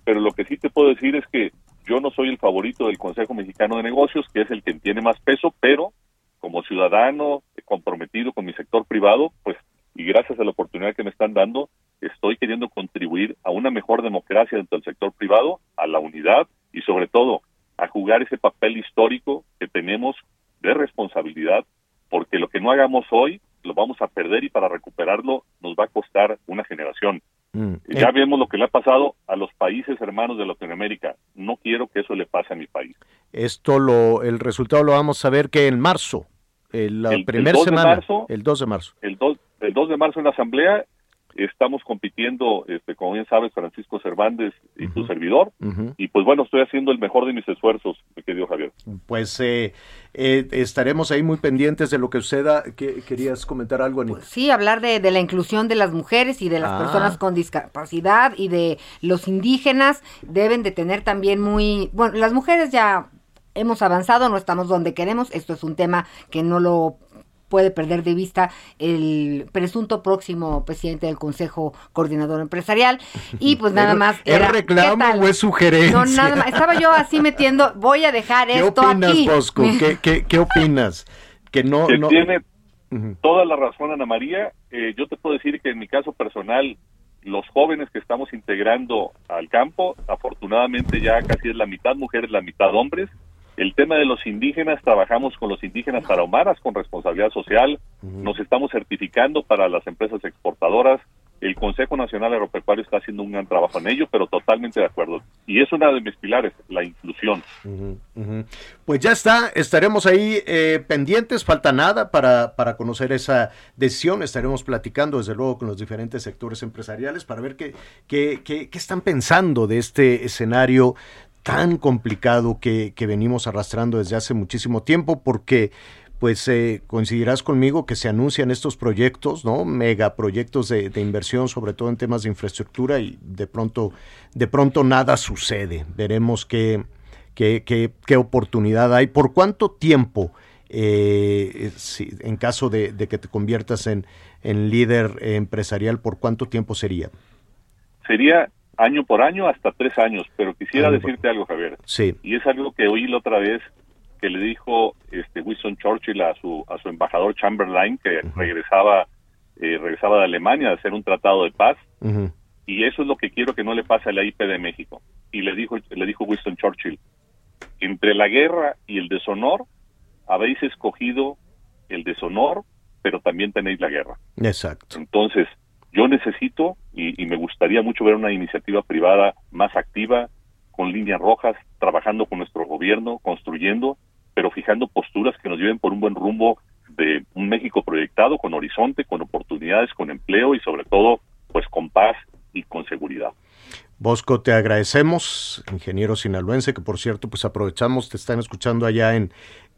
pero lo que sí te puedo decir es que yo no soy el favorito del Consejo Mexicano de Negocios, que es el que tiene más peso, pero como ciudadano comprometido con mi sector privado, pues y gracias a la oportunidad que me están dando, estoy queriendo contribuir a una mejor democracia dentro del sector privado, a la unidad y sobre todo a jugar ese papel histórico que tenemos de responsabilidad, porque lo que no hagamos hoy lo vamos a perder y para recuperarlo nos va a costar una generación. Mm. Ya Eh, vemos lo que le ha pasado a los países hermanos de Latinoamérica. No quiero que eso le pase a mi país. esto lo el resultado lo vamos a ver que en marzo, en la El- primera 2 de semana, marzo. el 2 de marzo. El 2, el 2 de marzo en la Asamblea estamos compitiendo, este, como bien sabes, Francisco Cervantes y tu servidor. Y pues bueno, estoy haciendo el mejor de mis esfuerzos, mi querido Javier. Pues eh, eh, estaremos ahí muy pendientes de lo que suceda. ¿Qué- ¿Querías comentar algo, Anita? Sí, hablar de, de la inclusión de las mujeres y de las Ah. personas con discapacidad y de los indígenas deben de tener también muy, bueno, las mujeres ya hemos avanzado, no estamos donde queremos, esto es un tema que no lo puede perder de vista el presunto próximo presidente del Consejo Coordinador Empresarial y pues nada ¿Es- más ¿Es era, ¿qué reclamo o es sugerencia? No, nada más, estaba yo así metiendo, voy a dejar ¿Qué esto opinas, aquí. Bosco? ¿Qué, qué, qué opinas? Que no, que no... tiene toda la razón, Ana María. Eh, yo te puedo decir que en mi caso personal, los jóvenes que estamos integrando al campo, afortunadamente ya casi es la mitad mujeres, la mitad hombres. El tema de los indígenas, trabajamos con los indígenas tarahumaras con responsabilidad social, nos estamos certificando para las empresas exportadoras. El Consejo Nacional Agropecuario está haciendo un gran trabajo en ello, pero totalmente de acuerdo. Y es una de mis pilares, la inclusión. Pues ya está, estaremos ahí eh, pendientes, falta nada para, para conocer esa decisión, estaremos platicando desde luego con los diferentes sectores empresariales para ver qué, qué, qué, qué están pensando de este escenario tan complicado que, venimos arrastrando desde hace muchísimo tiempo, porque pues eh, coincidirás conmigo que se anuncian estos proyectos, ¿no? Megaproyectos de, de inversión, sobre todo en temas de infraestructura, y de pronto, de pronto nada sucede. Veremos qué, qué, qué, oportunidad hay. ¿Por cuánto tiempo, eh, en caso de, de que te conviertas en, en líder empresarial, por cuánto tiempo sería? Sería año por año hasta tres años, pero quisiera Año por- decirte algo, Javier. Sí. y es algo que oí la otra vez que le dijo este Winston Churchill a su a su embajador Chamberlain que regresaba eh, regresaba de Alemania a hacer un tratado de paz y eso es lo que quiero que no le pase a la IP de México y le dijo le dijo Winston Churchill entre la guerra y el deshonor habéis escogido el deshonor pero también tenéis la guerra Exacto. entonces, yo necesito y, me gustaría mucho ver una iniciativa privada más activa, con líneas rojas, trabajando con nuestro gobierno, construyendo, pero fijando posturas que nos lleven por un buen rumbo de un México proyectado, con horizonte, con oportunidades, con empleo y sobre todo, pues con paz y con seguridad. Bosco, te agradecemos, ingeniero sinaloense, que por cierto, pues aprovechamos, te están escuchando allá en,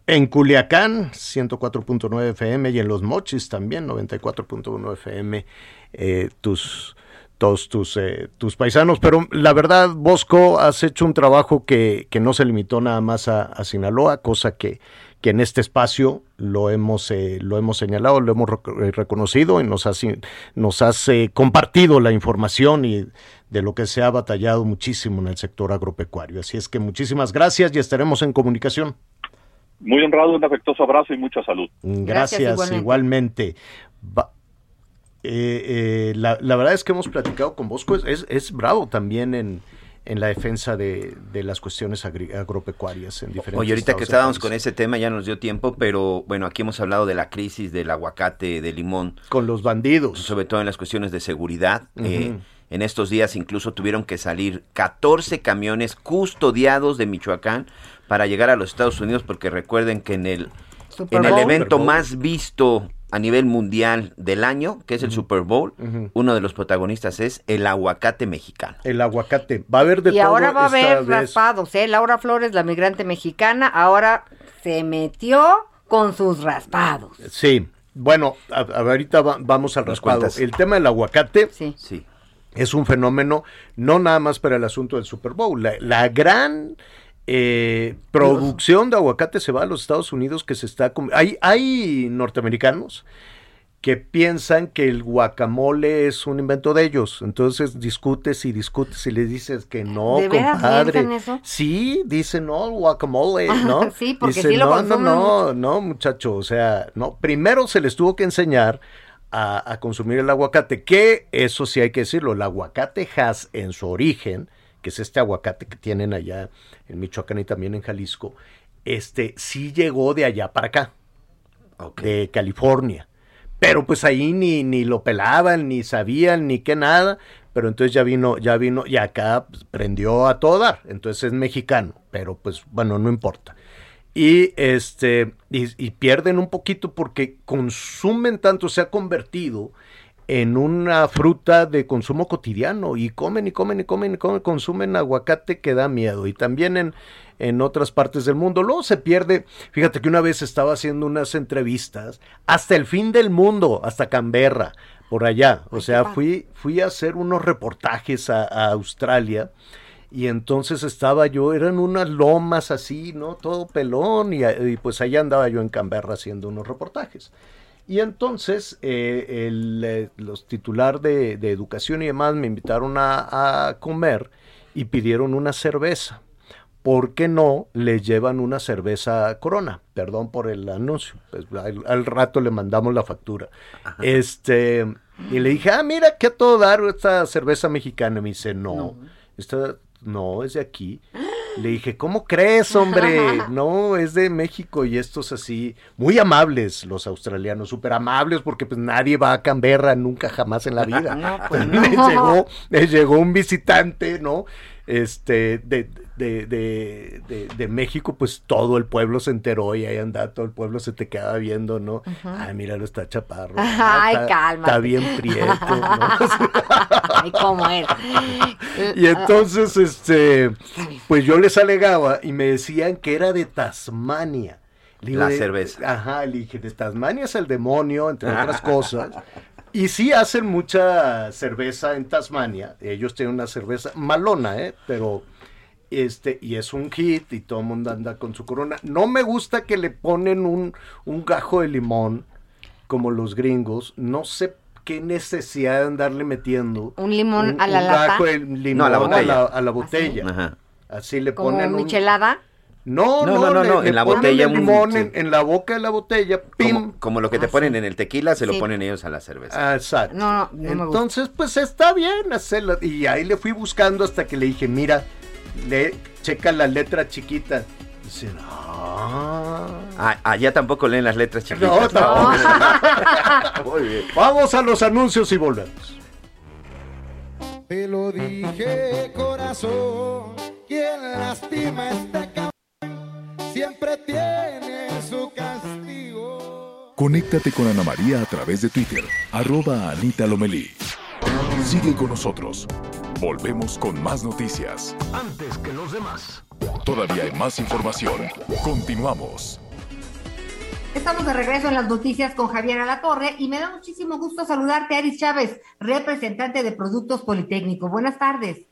en Culiacán, 104.9 FM, y en Los Mochis también, 94.1 FM, eh, tus, todos tus, eh, tus paisanos. Pero la verdad, Bosco, has hecho un trabajo que, que no se limitó nada más a, a Sinaloa, cosa que, que en este espacio lo hemos, eh, lo hemos señalado, lo hemos rec- eh, reconocido y nos has, nos has eh, compartido la información y de lo que se ha batallado muchísimo en el sector agropecuario. Así es que muchísimas gracias y estaremos en comunicación. Muy honrado, un afectuoso abrazo y mucha salud. Gracias, igualmente. Eh, eh, la, la verdad es que hemos platicado con Bosco, es, es, es bravo también en, en la defensa de, de las cuestiones agri- agropecuarias en diferentes Oye, ahorita que estábamos con ese tema ya nos dio tiempo, pero bueno, aquí hemos hablado de la crisis del aguacate, de limón. Con los bandidos. Sobre todo en las cuestiones de seguridad. Eh, En estos días incluso tuvieron que salir 14 camiones custodiados de Michoacán para llegar a los Estados Unidos porque recuerden que en el, en el evento más visto a nivel mundial del año, que es el Super Bowl, uno de los protagonistas es el aguacate mexicano. El aguacate. Va a haber de Y todo ahora va a haber raspados, ¿eh? Laura Flores, la migrante mexicana, ahora se metió con sus raspados. Sí. Bueno, a- a- ahorita va- vamos al raspado. El tema del aguacate Sí. Sí. es un fenómeno no nada más para el asunto del Super Bowl. La, la gran eh, producción de aguacate se va a los Estados Unidos que se está... Hay, hay norteamericanos que piensan que el guacamole es un invento de ellos. Entonces discutes y discutes y les dices que no, ¿De compadre. eso? Sí, dicen no, el guacamole, ¿no? Sí, porque Dicen, sí lo no, consumen no, no, mucho". no, muchacho, o sea, no. Primero se les tuvo que enseñar a, a consumir el aguacate, que eso sí hay que decirlo, el aguacate has en su origen, que es este aguacate que tienen allá en Michoacán y también en Jalisco, este sí llegó de allá para acá, de California. Pero pues ahí ni, ni lo pelaban, ni sabían, ni qué nada. Pero entonces ya vino, ya vino, y acá pues, prendió a todo dar. Entonces es mexicano. Pero pues bueno, no importa. Y este, y, y pierden un poquito porque consumen tanto, se ha convertido en una fruta de consumo cotidiano y comen y comen y comen y comen, consumen aguacate que da miedo y también en, en otras partes del mundo. Luego se pierde, fíjate que una vez estaba haciendo unas entrevistas hasta el fin del mundo, hasta Canberra, por allá. O sea, fui, fui a hacer unos reportajes a, a Australia. Y entonces estaba yo, eran unas lomas así, ¿no? Todo pelón, y, y pues allá andaba yo en Canberra haciendo unos reportajes. Y entonces eh, el, eh, los titular de, de educación y demás me invitaron a, a comer y pidieron una cerveza. ¿Por qué no le llevan una cerveza Corona? Perdón por el anuncio. Pues, al, al rato le mandamos la factura. Este, y le dije, ah, mira, que a todo dar esta cerveza mexicana. Y me dice, no, esta no es de aquí. Le dije, ¿cómo crees, hombre? No, es de México y estos así, muy amables los australianos, súper amables porque pues nadie va a Canberra nunca jamás en la vida. No, pues les, no. llegó, les llegó un visitante, ¿no? Este, de, de, de, de, de México, pues todo el pueblo se enteró y ahí anda, todo el pueblo se te quedaba viendo, ¿no? Ay, míralo, está chaparro. ¿no? Ay, está, cálmate. Está bien prieto, ¿no? Ay, cómo era. Y entonces, este, pues yo les alegaba y me decían que era de Tasmania. Le La de- cerveza. Ajá, le dije, de Tasmania es el demonio, entre otras cosas. Y sí hacen mucha cerveza en Tasmania. Ellos tienen una cerveza malona, ¿eh? Pero, este, y es un hit y todo el mundo anda con su corona. No me gusta que le ponen un, un gajo de limón, como los gringos. No sé qué necesidad de andarle metiendo. Un limón un- a la un lata. gajo de limón No, a la botella. a la botella. Ajá. Así le Como ponen un... michelada. No, No, no, no, no, le- no, le en la botella el un- limón sí. en, en la boca de la botella, pim. Como, como lo que te ponen en el tequila, se lo ponen ellos a la cerveza. Ah, exacto. No, no, no. Entonces, pues está bien hacerlo. Y ahí le fui buscando hasta que le dije, mira, le, checa la letra chiquita. Dice, ah. Ah, allá tampoco leen las letras chiquitas. No, tampoco. Muy bien. Vamos a los anuncios y volvemos. Te lo dije, corazón, quien lastima este cabrón siempre tiene su castigo. Conéctate con Ana María a través de Twitter, arroba Anita Lomelí. Sigue con nosotros. Volvemos con más noticias. Antes que los demás. Todavía hay más información. Continuamos. Estamos de regreso en las noticias con Javier Alatorre y me da muchísimo gusto saludarte, Aris Chávez, representante de Productos Politécnico. Buenas tardes.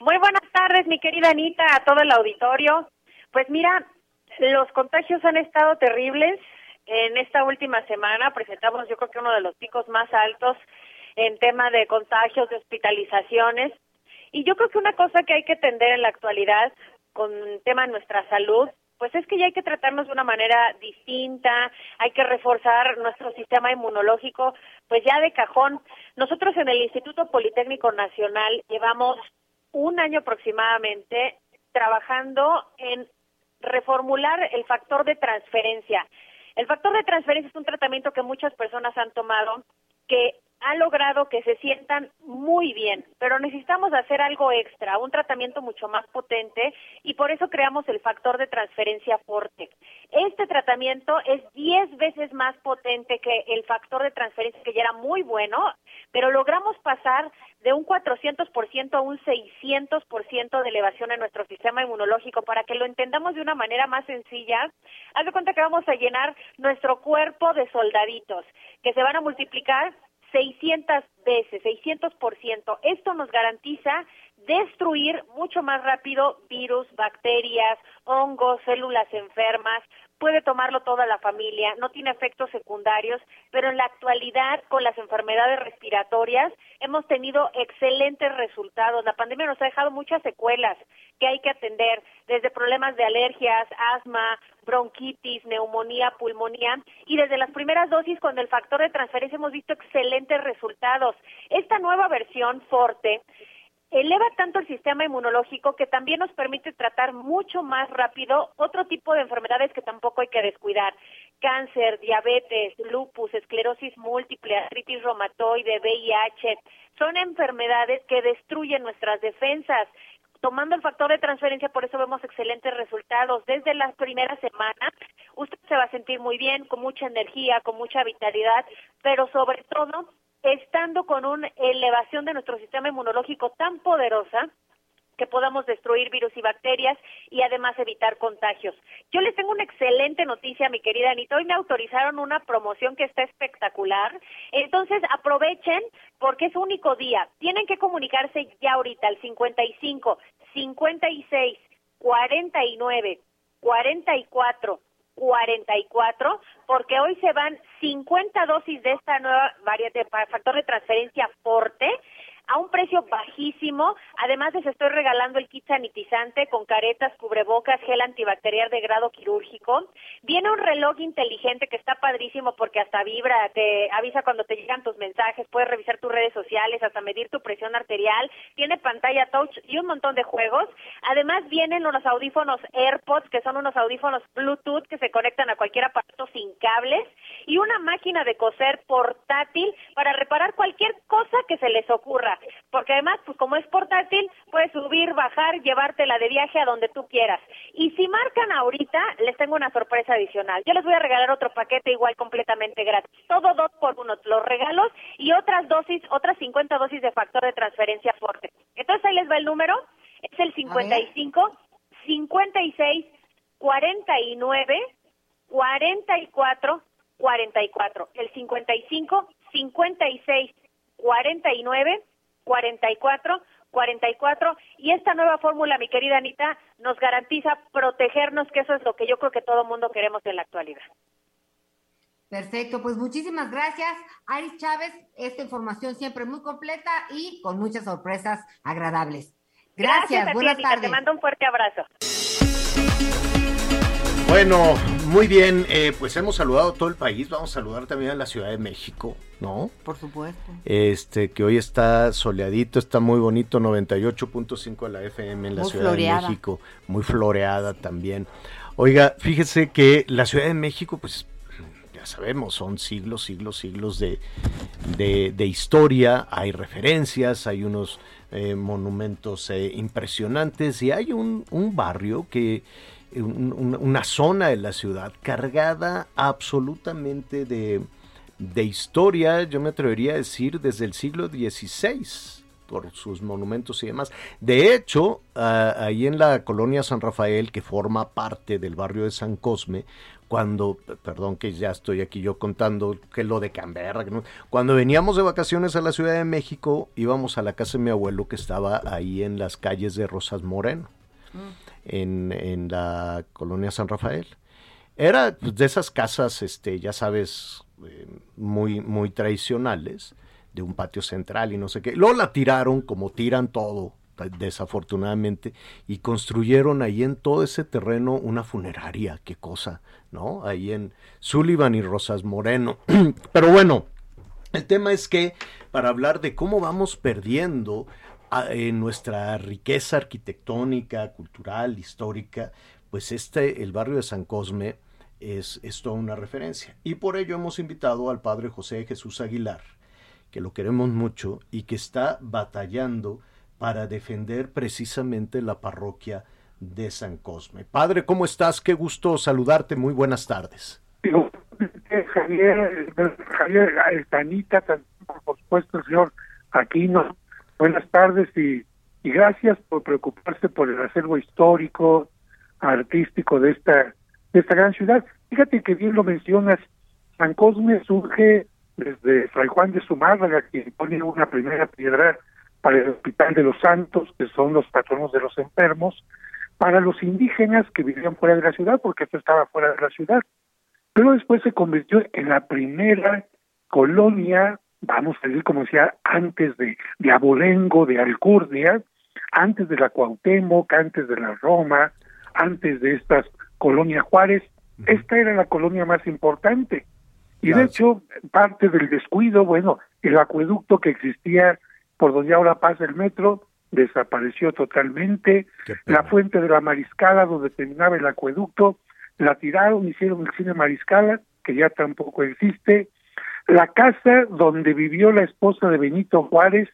Muy buenas tardes, mi querida Anita, a todo el auditorio. Pues mira, los contagios han estado terribles. En esta última semana presentamos yo creo que uno de los picos más altos en tema de contagios, de hospitalizaciones. Y yo creo que una cosa que hay que atender en la actualidad con tema de nuestra salud, pues es que ya hay que tratarnos de una manera distinta, hay que reforzar nuestro sistema inmunológico, pues ya de cajón. Nosotros en el Instituto Politécnico Nacional llevamos un año aproximadamente trabajando en reformular el factor de transferencia. El factor de transferencia es un tratamiento que muchas personas han tomado que ha logrado que se sientan muy bien, pero necesitamos hacer algo extra, un tratamiento mucho más potente y por eso creamos el factor de transferencia Forte. Este tratamiento es 10 veces más potente que el factor de transferencia que ya era muy bueno, pero logramos pasar de un 400% a un 600% de elevación en nuestro sistema inmunológico para que lo entendamos de una manera más sencilla. Haz de cuenta que vamos a llenar nuestro cuerpo de soldaditos que se van a multiplicar 600 veces, 600%. Esto nos garantiza destruir mucho más rápido virus, bacterias, hongos, células enfermas. Puede tomarlo toda la familia, no tiene efectos secundarios, pero en la actualidad con las enfermedades respiratorias hemos tenido excelentes resultados. La pandemia nos ha dejado muchas secuelas que hay que atender, desde problemas de alergias, asma, bronquitis, neumonía, pulmonía, y desde las primeras dosis con el factor de transferencia hemos visto excelentes resultados. Esta nueva versión Forte eleva tanto el sistema inmunológico que también nos permite tratar mucho más rápido otro tipo de enfermedades que tampoco hay que descuidar. Cáncer, diabetes, lupus, esclerosis múltiple, artritis reumatoide, VIH, son enfermedades que destruyen nuestras defensas. Tomando el factor de transferencia, por eso vemos excelentes resultados. Desde las primeras semanas, usted se va a sentir muy bien, con mucha energía, con mucha vitalidad, pero sobre todo estando con una elevación de nuestro sistema inmunológico tan poderosa que podamos destruir virus y bacterias y además evitar contagios. Yo les tengo una excelente noticia, mi querida Anita. Hoy me autorizaron una promoción que está espectacular. Entonces aprovechen porque es único día. Tienen que comunicarse ya ahorita al 55 56 49 44 44, porque hoy se van 50 dosis de esta nueva variante factor de transferencia Forte a un precio bajísimo. Además, les estoy regalando el kit sanitizante con caretas, cubrebocas, gel antibacterial de grado quirúrgico. Viene un reloj inteligente que está padrísimo porque hasta vibra, te avisa cuando te llegan tus mensajes, puedes revisar tus redes sociales, hasta medir tu presión arterial. Tiene pantalla touch y un montón de juegos. Además, vienen unos audífonos AirPods, que son unos audífonos Bluetooth que se conectan a cualquier aparato sin cables. Y una máquina de coser portátil para reparar cualquier cosa que se les ocurra porque además, pues como es portátil, puedes subir, bajar, llevártela de viaje a donde tú quieras. Y si marcan ahorita, les tengo una sorpresa adicional. Yo les voy a regalar otro paquete igual completamente gratis. Todo dos por uno, los regalos y otras dosis, otras 50 dosis de factor de transferencia fuerte. Entonces ahí les va el número, es el 55 56 49 44 44. El 55 56 49 44 44 y esta nueva fórmula, mi querida Anita, nos garantiza protegernos, que eso es lo que yo creo que todo mundo queremos en la actualidad. Perfecto, pues muchísimas gracias, Aris Chávez. Esta información siempre muy completa y con muchas sorpresas agradables. Gracias, a ti, buenas tardes. Te mando un fuerte abrazo. Bueno, muy bien, eh, pues hemos saludado a todo el país, vamos a saludar también a la Ciudad de México, ¿no? Por supuesto. Este, que hoy está soleadito, está muy bonito, 98.5 de la FM en la Muy Ciudad floreada. de México, muy floreada también. Oiga, fíjese que la Ciudad de México, pues ya sabemos, son siglos, siglos, siglos de, de, de historia, hay referencias, hay unos eh, monumentos eh, impresionantes y hay un, un barrio que, un- un- una zona de la ciudad cargada absolutamente de, de historia, yo me atrevería a decir desde el siglo XVI por sus monumentos y demás. De hecho, ah, ahí en la colonia San Rafael, que forma parte del barrio de San Cosme, cuando, perdón que ya estoy aquí yo contando que lo de Canberra, que no- cuando veníamos de vacaciones a la Ciudad de México, íbamos a la casa de mi abuelo que estaba ahí en las calles de Rosas Moreno, en, en la colonia San Rafael. Era pues, de esas casas, este, ya sabes, eh, muy, muy tradicionales, de un patio central y no sé qué. Luego la tiraron como tiran todo, desafortunadamente, y construyeron ahí en todo ese terreno una funeraria, qué cosa, ¿no? Ahí en Sullivan y Rosas Moreno. Pero bueno, el tema es que para hablar de cómo vamos perdiendo a- eh, nuestra riqueza arquitectónica, cultural, histórica, pues este, el barrio de San Cosme es, es toda una referencia. Y por ello hemos invitado al padre José Jesús Aguilar, que lo queremos mucho y que está batallando para defender precisamente la parroquia de San Cosme. Padre, ¿cómo estás? Qué gusto saludarte. Muy buenas tardes. Digo, eh, Javier, eh, Javier, eh, Tanita, tan- por supuesto, el señor Aquino, buenas tardes y, y gracias por preocuparse por el acervo histórico, artístico de esta, de esta gran ciudad. Fíjate que bien lo mencionas, San Cosme surge desde Fray Juan de Zumárraga, quien pone una primera piedra para el Hospital de los Santos, que son los patronos de los enfermos, para los indígenas que vivían fuera de la ciudad, porque esto estaba fuera de la ciudad pero después se convirtió en la primera colonia, vamos a decir como decía, antes de, de Abolengo, de Alcurnia, antes de la Cuauhtémoc, antes de la Roma, antes de estas colonias Juárez, esta era la colonia más importante. Y de hecho, parte del descuido, bueno, el acueducto que existía por donde ahora pasa el metro, desapareció totalmente. La fuente de la Mariscala, donde terminaba el acueducto, la tiraron, hicieron el cine Mariscala, que ya tampoco existe. La casa donde vivió la esposa de Benito Juárez,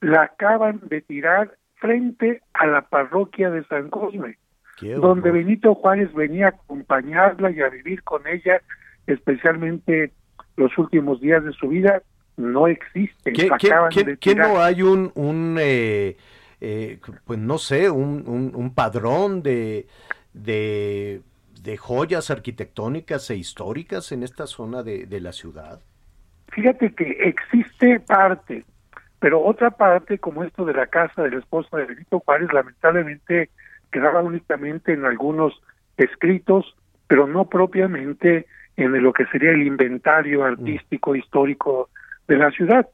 la acaban de tirar frente a la parroquia de San Cosme, donde Benito Juárez venía a acompañarla y a vivir con ella, especialmente los últimos días de su vida, no existe. ¿Qué, no hay un, un eh, eh, pues no sé, un, un- un padrón de, de, de joyas arquitectónicas e históricas en esta zona de, de la ciudad? Fíjate que existe parte, pero otra parte, como esto de la casa de la esposa de Benito Juárez, lamentablemente quedaba únicamente en algunos escritos, pero no propiamente en lo que sería el inventario artístico histórico de la ciudad.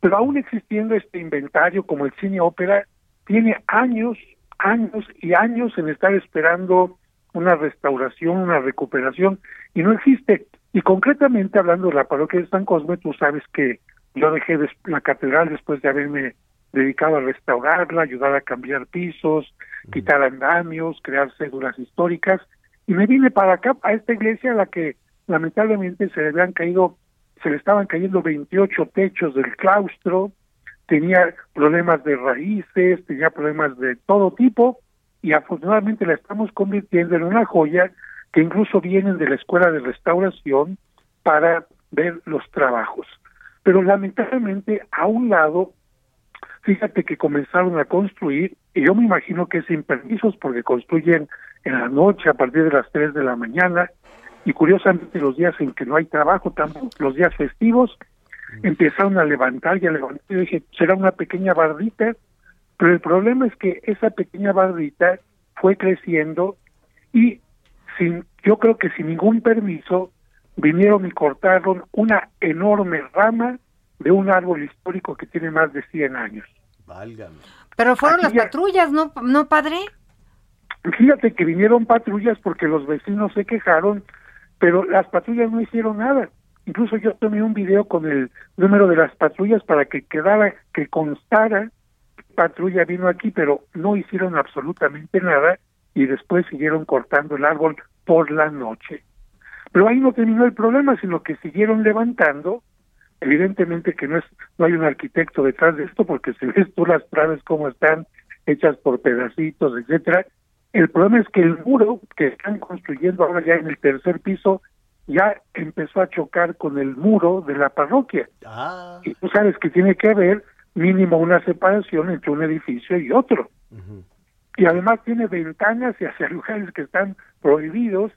Pero aún existiendo este inventario, como el cine ópera, tiene años, años y años en estar esperando una restauración, una recuperación, y no existe. Y concretamente hablando de la parroquia de San Cosme, tú sabes que yo dejé la catedral después de haberme dedicado a restaurarla, ayudar a cambiar pisos, quitar andamios, crear cédulas históricas, y me vine para acá, a esta iglesia a la que lamentablemente se le habían caído, se le estaban cayendo 28 techos del claustro, tenía problemas de raíces, tenía problemas de todo tipo, y afortunadamente la estamos convirtiendo en una joya que incluso vienen de la escuela de restauración para ver los trabajos. Pero lamentablemente a un lado, fíjate que comenzaron a construir, y yo me imagino que sin permisos porque construyen en la noche a partir de las 3 de la mañana, y curiosamente los días en que no hay trabajo, tampoco los días festivos, empezaron a levantar y a levantar. Yo dije, será una pequeña bardita, pero el problema es que esa pequeña bardita fue creciendo y sin, yo creo que sin ningún permiso vinieron y cortaron una enorme rama de un árbol histórico que tiene más de 100 años. Válgame. Pero fueron Aquí las ya- patrullas, ¿no, no padre? Fíjate que vinieron patrullas porque los vecinos se quejaron, pero las patrullas no hicieron nada. Incluso yo tomé un video con el número de las patrullas para que quedara, que constara qué patrulla vino aquí, pero no hicieron absolutamente nada y después siguieron cortando el árbol por la noche. Pero ahí no terminó el problema, sino que siguieron levantando. Evidentemente que no es, no hay un arquitecto detrás de esto, porque si ves tú las traves cómo están hechas por pedacitos, etcétera. El problema es que el muro que están construyendo ahora ya en el tercer piso ya empezó a chocar con el muro de la parroquia. Y tú sabes que tiene que haber mínimo una separación entre un edificio y otro. Y además tiene ventanas y hacia lugares que están prohibidos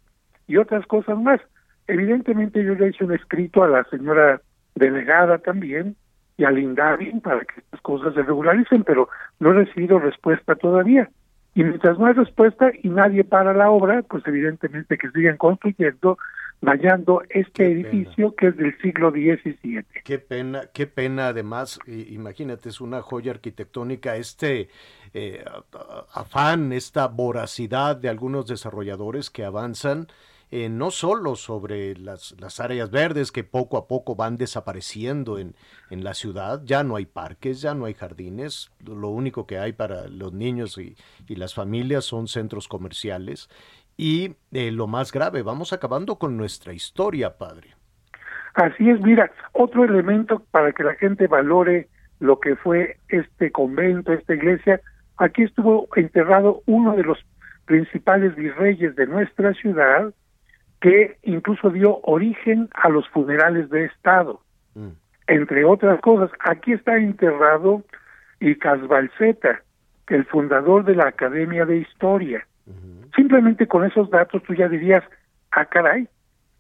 y otras cosas más. Evidentemente yo le hice un escrito a la señora delegada también y al para que estas cosas se regularicen, pero no he recibido respuesta todavía. Y mientras no hay respuesta y nadie para la obra, pues evidentemente que siguen construyendo, dañando este edificio que es del siglo XVII. Qué pena, qué pena además, imagínate, es una joya arquitectónica, este eh, afán, esta voracidad de algunos desarrolladores que avanzan eh, no solo sobre las, las áreas verdes que poco a poco van desapareciendo en, en la ciudad, ya no hay parques, ya no hay jardines, lo único que hay para los niños y, y las familias son centros comerciales. Y eh, lo más grave, vamos acabando con nuestra historia, padre. Así es, mira, otro elemento para que la gente valore lo que fue este convento, esta iglesia, aquí estuvo enterrado uno de los principales virreyes de nuestra ciudad, que incluso dio origen a los funerales de Estado. Entre otras cosas, aquí está enterrado Icas Balseta, el fundador de la Academia de Historia. Simplemente con esos datos tú ya dirías, ah, caray,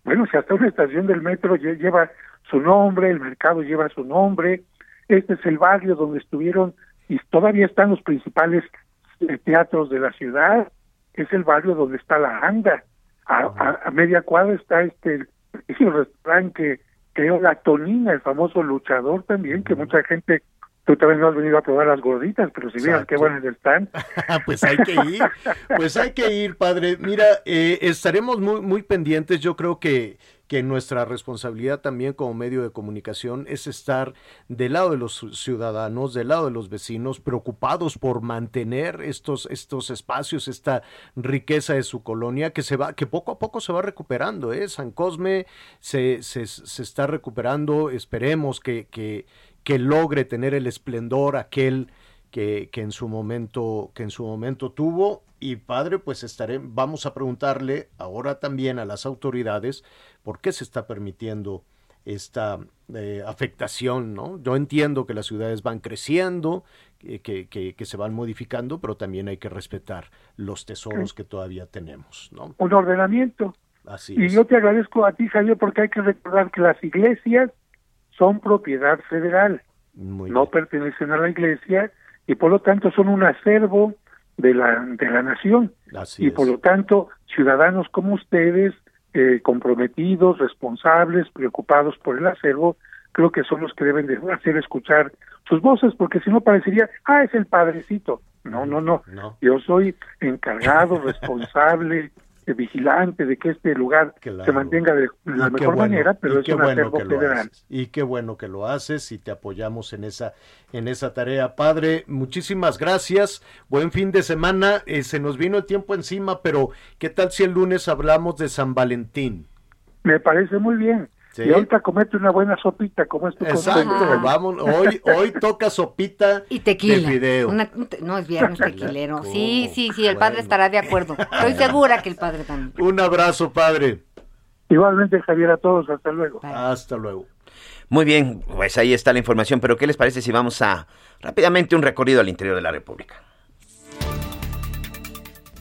bueno, si hasta una estación del metro lle- lleva su nombre, el mercado lleva su nombre, este es el barrio donde estuvieron y todavía están los principales eh, teatros de la ciudad, es el barrio donde está la Anda, a, a- a media cuadra está este el restaurante que creó la Tonina, el famoso luchador también, que mucha gente, tú también no has venido a probar las gorditas, pero si vieras qué buenas están. pues hay que ir, pues hay que ir, padre. Mira, eh, estaremos muy, muy pendientes. Yo creo que, que nuestra responsabilidad también como medio de comunicación es estar del lado de los ciudadanos, del lado de los vecinos, preocupados por mantener estos, estos espacios, esta riqueza de su colonia que se va, que poco a poco se va recuperando, ¿eh? San Cosme se, se, se está recuperando, esperemos que, que, que logre tener el esplendor aquel que, que en su momento que en su momento tuvo y padre pues estaré vamos a preguntarle ahora también a las autoridades por qué se está permitiendo esta eh, afectación no yo entiendo que las ciudades van creciendo eh, que, que, que se van modificando pero también hay que respetar los tesoros que todavía tenemos no Un ordenamiento. así Y es. yo te agradezco a ti, Javier, porque hay que recordar que las iglesias son propiedad federal, no pertenecen a la iglesia y por lo tanto son un acervo de la, de la nación. Así y por lo tanto, ciudadanos como ustedes, eh, comprometidos, responsables, preocupados por el acervo, creo que son los que deben de hacer escuchar sus voces, porque si no parecería, ah, es el padrecito. No, no, no. No. Yo soy encargado, responsable, eh, vigilante de que este lugar se mantenga de la Y mejor bueno, manera, pero es un bueno acervo que lo federal. haces, y qué bueno que lo haces y te apoyamos en esa en esa tarea padre muchísimas gracias buen fin de semana Eh, se nos vino el tiempo encima pero qué tal si el lunes hablamos de San Valentín Me parece muy bien. Sí. Y ahorita comete una buena sopita, como es tu exacto vamos hoy hoy toca sopita Y tequila. de Una- te- no, es viernes tequilero. Sí, sí, sí, el padre estará de acuerdo. Estoy segura que el padre también. un abrazo padre Igualmente, Javier, a todos, hasta luego. hasta luego Muy bien, pues ahí está la información, pero ¿qué les parece si vamos a rápidamente un recorrido al interior de la República?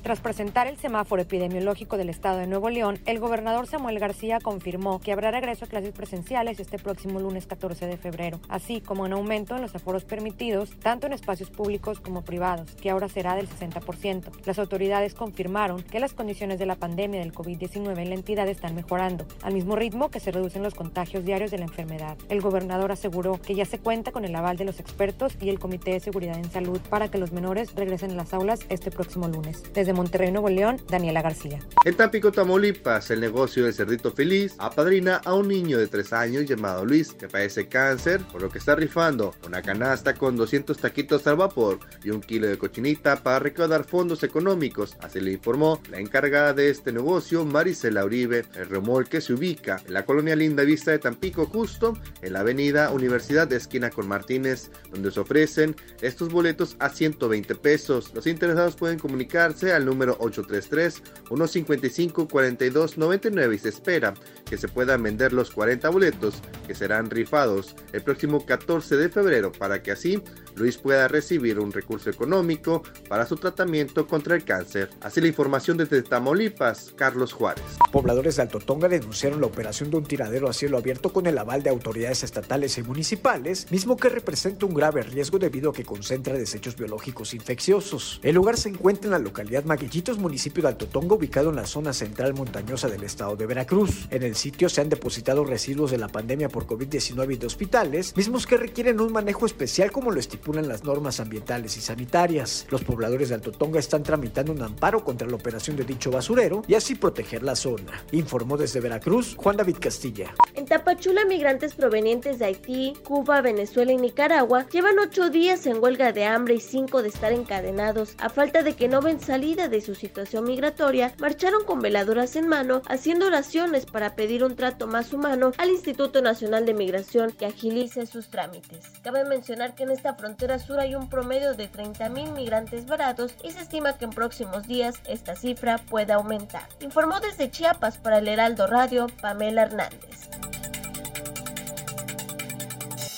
Tras presentar el semáforo epidemiológico del estado de Nuevo León, el gobernador Samuel García confirmó que habrá regreso a clases presenciales este próximo lunes 14 de febrero, así como un aumento en los aforos permitidos tanto en espacios públicos como privados, que ahora será del 60%. Las autoridades confirmaron que las condiciones de la pandemia del COVID-19 en la entidad están mejorando, al mismo ritmo que se reducen los contagios diarios de la enfermedad. El gobernador aseguró que ya se cuenta con el aval de los expertos y el Comité de Seguridad en Salud para que los menores regresen a las aulas este próximo lunes. Desde Monterrey, Nuevo León, Daniela García. En Tampico, Tamaulipas, el negocio del Cerdito Feliz apadrina a un niño de 3 años llamado Luis que padece cáncer, por lo que está rifando una canasta con 200 taquitos al vapor y un kilo de cochinita para recaudar fondos económicos. Así le informó la encargada de este negocio, Marisela Uribe. El remolque se ubica en la colonia Linda Vista de Tampico, justo en la avenida Universidad de esquina con Martínez, donde se ofrecen estos boletos a 120 pesos. Los interesados pueden comunicarse al número 833-155-4299 y se espera que se puedan vender los 40 boletos que serán rifados el próximo 14 de febrero para que así Luis pueda recibir un recurso económico para su tratamiento contra el cáncer. Así la información desde Tamaulipas, Carlos Juárez. Pobladores de Alto Tonga denunciaron la operación de un tiradero a cielo abierto con el aval de autoridades estatales y municipales, mismo que representa un grave riesgo debido a que concentra desechos biológicos infecciosos. El lugar se encuentra en la localidad Maguillitos, municipio de Alto Tonga, ubicado en la zona central montañosa del estado de Veracruz. En el sitio se han depositado residuos de la pandemia por COVID-19 y de hospitales, mismos que requieren un manejo especial como lo estipulan las normas ambientales y sanitarias. Los pobladores de Alto Tonga están tramitando un amparo contra la operación de dicho basurero y así proteger la zona. Informó desde Veracruz Juan David Castilla. En Tapachula, migrantes provenientes de Haití, Cuba, Venezuela y Nicaragua llevan ocho días en huelga de hambre y cinco de estar encadenados a falta de que no ven salida de su situación migratoria, marcharon con veladoras en mano, haciendo oraciones para pedir un trato más humano al Instituto Nacional de Migración que agilice sus trámites. Cabe mencionar que en esta frontera sur hay un promedio de 30.000 migrantes varados y se estima que en próximos días esta cifra pueda aumentar. Informó desde Chiapas para el Heraldo Radio Pamela Hernández.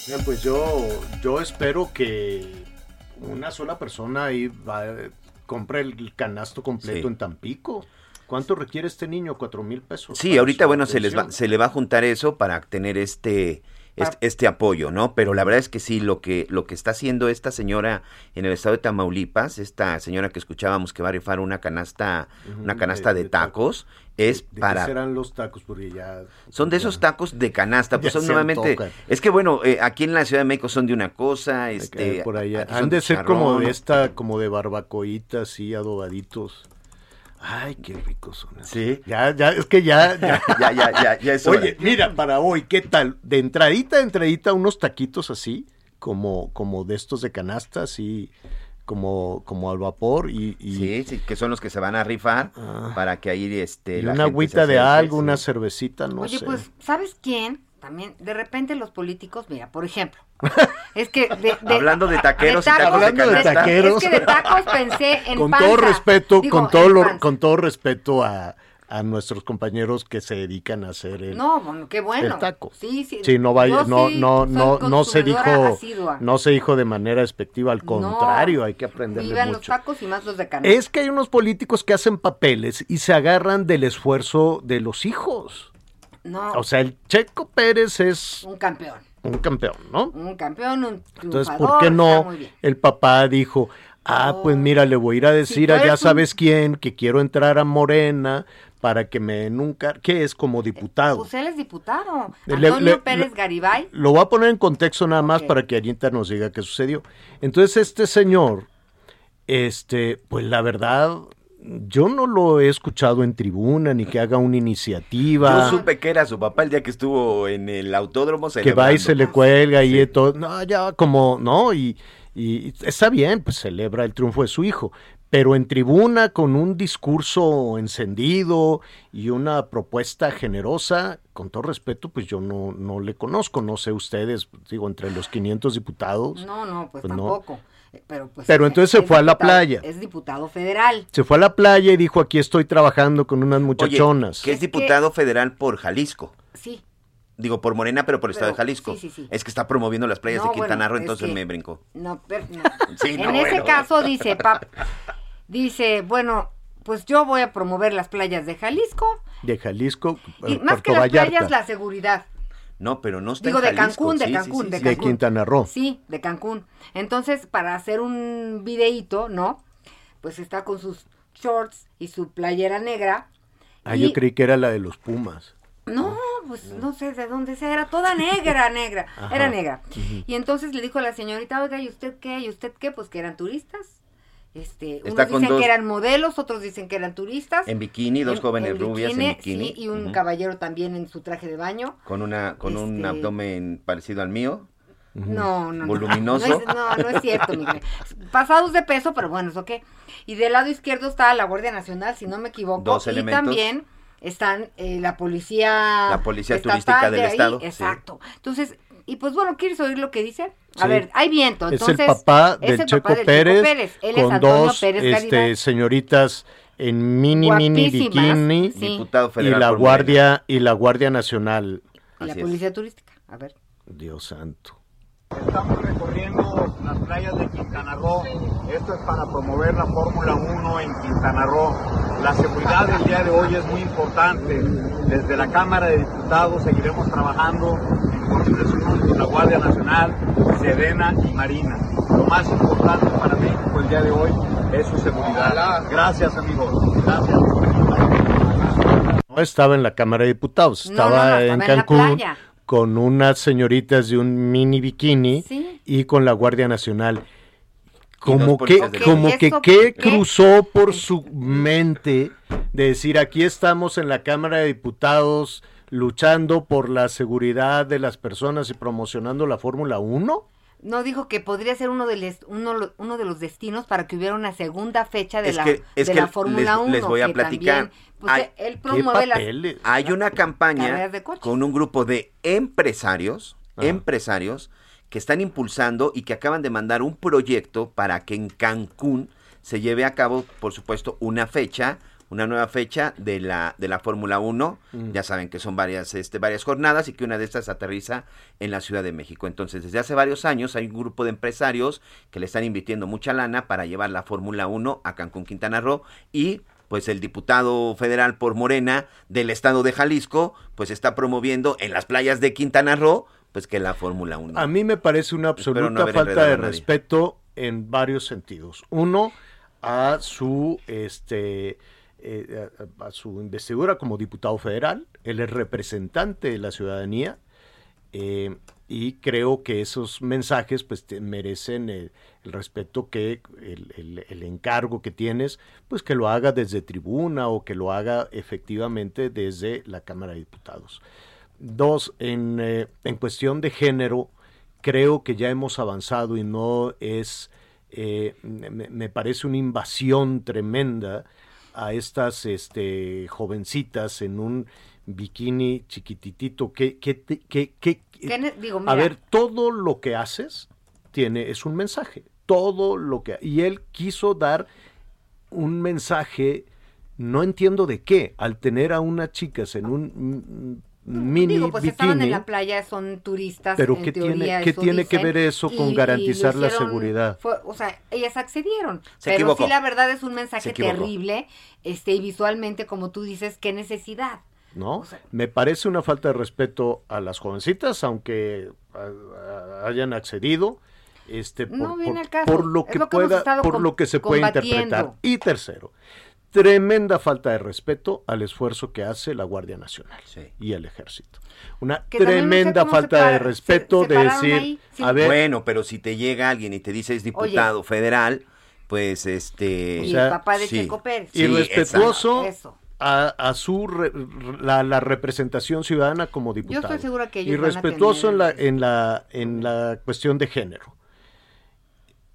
Bien, pues yo, yo espero que una sola persona ahí va, compre el canasto completo Sí. en Tampico. ¿Cuánto requiere este niño? Cuatro mil pesos. Sí, ahorita bueno se les va, se le va a juntar eso para tener este este, este apoyo, ¿no? Pero la verdad es que sí, lo que lo que está haciendo esta señora en el estado de Tamaulipas, esta señora que escuchábamos que va a rifar una canasta, una canasta de- de, de tacos, es ¿De qué para serán los tacos? Porque ya... son de esos tacos de canasta, pues son nuevamente, es que bueno, eh, aquí en la Ciudad de México son de una cosa, este, por allá. Han de ser como de esta, como de barbacoitas, así, adobaditos. Ay, qué ricos son. Sí. Ya, ya, es que ya, ya. Ya, ya, ya, ya es hora. Oye, mira, para hoy, ¿qué tal? De entradita, de entradita, unos taquitos así, como, como de estos de canasta, así, como, como al vapor y, y- Sí, sí, que son los que se van a rifar para que ahí este y la una gente se agüita de algo, una cervecita, no Oye, sé. pues, ¿sabes quién? También, de repente los políticos, mira, por ejemplo, es que de, de- Hablando de taqueros y tacos, tacos de Hablando de taqueros. Es que de tacos pensé en con panza. todo respeto, Digo, con todo lo- con todo respeto a, a nuestros compañeros que se dedican a hacer el, No, bueno, qué bueno. el taco. Sí, sí. Sí, no vaya, no, sí no, no, no se dijo, asidua. no se dijo de manera despectiva, al contrario, hay que aprenderle Vivan los mucho. tacos y más los de canasta. Es que hay unos políticos que hacen papeles y se agarran del esfuerzo de los hijos. No, O sea, el Checo Pérez es un campeón. un campeón, ¿no? Un campeón, un Entonces, ¿por qué no el papá dijo, ah, pues mira, le voy a ir a decir a ya sabes quién, que quiero entrar a Morena para que me den un car- ¿Qué es como diputado? Pues él es diputado. Le- Antonio le- Pérez Garibay. Lo voy a poner en contexto nada más para que Anita nos diga qué sucedió. Entonces, este señor, este, pues la verdad, yo no lo he escuchado en tribuna ni que haga una iniciativa. Yo supe que era su papá el día que estuvo en el autódromo que va y celebrando. se le cuelga y todo. No, ya como, no, y, y está bien, pues celebra el triunfo de su hijo. Pero en tribuna, con un discurso encendido y una propuesta generosa, con todo respeto, pues yo no, no le conozco. No sé ustedes, digo, entre los 500 diputados. No, no, pues, Pues tampoco. Eh, Pero, pues, Pero es- entonces se fue a la playa. Es diputado federal. Se fue a la playa y dijo, aquí estoy trabajando con unas Oye, muchachonas. que es diputado federal por Jalisco. Sí. Digo, por Morena, pero por el estado de Jalisco. sí, sí, sí. Es que está promoviendo las playas No, de Quintana bueno, Roo, es entonces que- me brincó. No, pero no. Sí, en ese caso dice, pap, dice, bueno, pues yo voy a promover las playas de Jalisco De Jalisco, y eh, más que las Vallarta, playas la seguridad. No, pero no está Digo, en de Jalisco. Cancún, de Sí, Cancún, sí, de sí. de Cancún. Quintana Roo. Sí, de Cancún. Entonces, para hacer un videíto, ¿no? Pues está con sus shorts y su playera negra. Ah, y- yo creí que era la de los Pumas. No, pues no sé de dónde sea, era toda negra, negra, Ajá. era negra. Y entonces le dijo a la señorita, oiga, ¿y usted qué? ¿Y usted qué? Pues que eran turistas. Este, unos Está dicen dos- que eran modelos, otros dicen que eran turistas. En bikini, dos En- jóvenes en rubias en bikini. sí, y un caballero también en su traje de baño. Con, una, con un Este- abdomen parecido al mío. No, no, no. Voluminoso. No es, no, no es cierto, Miguel. Pasados de peso, pero bueno, eso qué. Y del lado izquierdo está la Guardia Nacional, si no me equivoco. Dos y elementos. también están eh, la policía. La policía turística de del estado, sí. Exacto. Entonces, y pues bueno, ¿quieres oír lo que dice? A Sí. ver, hay viento. Es Entonces, el papá es del el Checo papá del Pérez, Pérez. Él es con Antonio dos Pérez este, señoritas en mini mini bikini sí. Diputado y federal la por guardia y la guardia nacional. Y la es. policía turística. A ver. Dios santo. Estamos recorriendo las playas de Quintana Roo. Esto es para promover la Fórmula 1 en Quintana Roo. La seguridad del día de hoy es muy importante. Desde la Cámara de Diputados seguiremos trabajando con la Guardia Nacional, Sedena y Marina. Lo más importante para México el día de hoy es su seguridad. Gracias amigos. Gracias. No estaba en la Cámara de Diputados, No, estaba, no, no, en estaba en la Cancún playa. con unas señoritas de un mini bikini Sí. y con la Guardia Nacional. Como que, como ¿Y que qué? cruzó por su mente de decir aquí estamos en la Cámara de Diputados luchando por la seguridad de las personas y promocionando la Fórmula 1. No dijo que podría ser uno de, les- uno, uno de los destinos para que hubiera una segunda fecha de Es la, que, es de que la Fórmula les, 1. les voy a platicar. también, pues, Hay- él promueve las... Hay una campaña con un grupo de empresarios, Ajá. empresarios que están impulsando y que acaban de mandar un proyecto para que en Cancún se lleve a cabo, por supuesto, una fecha, una nueva fecha de la de la Fórmula 1. Mm. Ya saben que son varias este varias jornadas y que una de estas aterriza en la Ciudad de México. Entonces, desde hace varios años hay un grupo de empresarios que le están invirtiendo mucha lana para llevar la Fórmula 1 a Cancún, Quintana Roo y pues el diputado federal por Morena del estado de Jalisco, pues está promoviendo en las playas de Quintana Roo, pues que la Fórmula 1. A mí me parece una absoluta no falta de respeto en varios sentidos. Uno, a su este eh, a, su investidura como diputado federal. Él es representante de la ciudadanía eh, y creo que esos mensajes pues merecen el, respeto que el, encargo que tienes, pues que lo haga desde tribuna o que lo haga efectivamente desde la Cámara de Diputados. Dos, en, eh, en cuestión de género, creo que ya hemos avanzado y no es, me parece una invasión tremenda a estas este, jovencitas en un bikini chiquititito ¿Qué a ver, todo lo que haces tiene, es un mensaje, todo lo que, y él quiso dar un mensaje, no entiendo de qué, al tener a unas chicas en un mm, mini Digo, pues estaban en bikini, la playa, son turistas. pero en ¿qué teoría, tiene, qué tiene que dicen, ver eso y- con y garantizar la hicieron- seguridad? fue- o sea, ellas accedieron. Se pero equivocó. sí, la verdad es un mensaje terrible, este, y visualmente, como tú dices, qué necesidad. ¿no? Me parece una falta de respeto a las jovencitas, aunque a- a- hayan accedido, este, por, No viene por- al caso. por lo Es que lo que pueda, por lo que se puede interpretar. Y tercero, tremenda falta de respeto al esfuerzo que hace la Guardia Nacional y el Ejército. Una Que también no sé tremenda falta de respeto se- de decir, ahí, sí. a ver, Bueno, pero si te llega alguien y te dice es diputado federal, pues este... Y el papá de sí. Checo Pérez. Irrespetuoso Eso. a, a su re- la, la representación ciudadana como diputado. estoy segura que ellos van a irrespetuoso en la en la en la cuestión de género.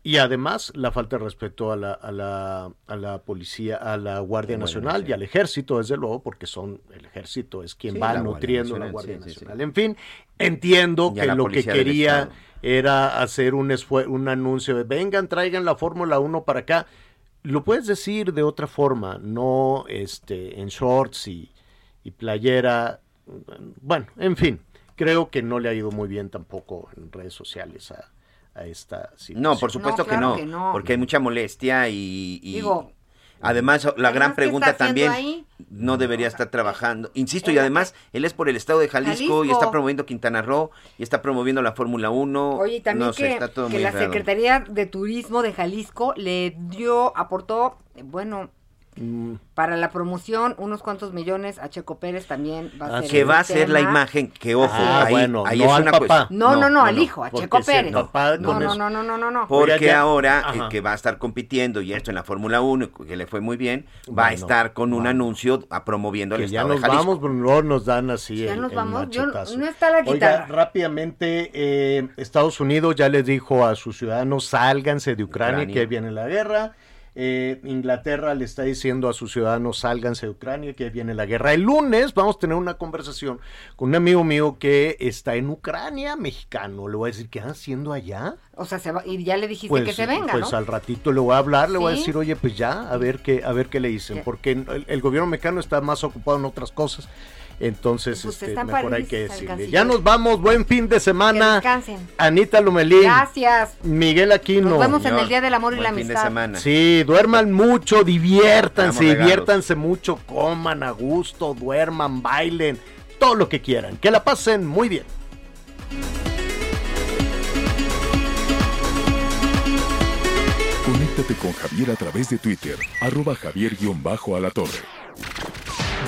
Y además la falta de respeto a la, a la, a la policía, a la Guardia Nacional y al ejército, desde luego, porque son el ejército es quien Sí, va la Guardia nutriendo la Guardia sí, sí, sí. Nacional. En fin, entiendo Y que lo que quería era hacer un, un anuncio de vengan, traigan la Fórmula 1 para acá. Lo puedes decir de otra forma, no este, en shorts y, y playera. Bueno, en fin, creo que no le ha ido muy bien tampoco en redes sociales a, a esta situación. No, por supuesto que, claro no, que no. porque hay mucha molestia y... y- Digo, Además, la gran además, ¿qué pregunta también, ahí? no debería estar trabajando. Insisto, y además, él es por el estado de Jalisco, y está promoviendo Quintana Roo y está promoviendo la Fórmula 1. Oye, y también no sé, que, está todo que muy la raro. Secretaría de Turismo de Jalisco le dio, aportó, eh, bueno, Mm, para la promoción unos cuantos millones a Checo Pérez también va a Ah, ser que va a ser la imagen que, ojo, Ah, ahí, bueno, ahí no es al una papá. cuestión. No, no, no, al hijo, a Checo Pérez. No, no, no, no, no, no, no. Porque ya- ahora Ajá. eh, que va a estar compitiendo y esto en la Fórmula 1, que le fue muy bien, va a estar con un anuncio a promoviendo el que ya estado nos de vamos, pero no nos dan así Ya el, nos el vamos, yo- no está la Oiga, guitarra. rápidamente, eh, Estados Unidos ya les dijo a sus ciudadanos, sálganse de Ucrania, Ucrania. que viene la guerra. Eh, Inglaterra le está diciendo a sus ciudadanos, sálganse de Ucrania, que viene la guerra. El lunes vamos a tener una conversación con un amigo mío que está en Ucrania, mexicano. Le voy a decir, ¿qué están haciendo allá? O sea, se va- y ya le dijiste Pues, que se venga, pues ¿no? al ratito le voy a hablar, le voy a decir, oye, pues ya, a ver qué, a ver qué le dicen, porque el, el gobierno mexicano está más ocupado en otras cosas. Entonces, Pues este, mejor hay que decirle. Ya nos vamos, buen fin de Que semana. descansen. Anita Lomelín. Gracias. Miguel Aquino. Nos vemos en Señor, el Día del Amor y la fin de Amistad. semana. Sí, duerman mucho, diviértanse, diviértanse mucho, coman a gusto, duerman, bailen, todo lo que quieran. Que la pasen muy bien. Conéctate con Javier a través de Twitter, arroba javier-alatorre.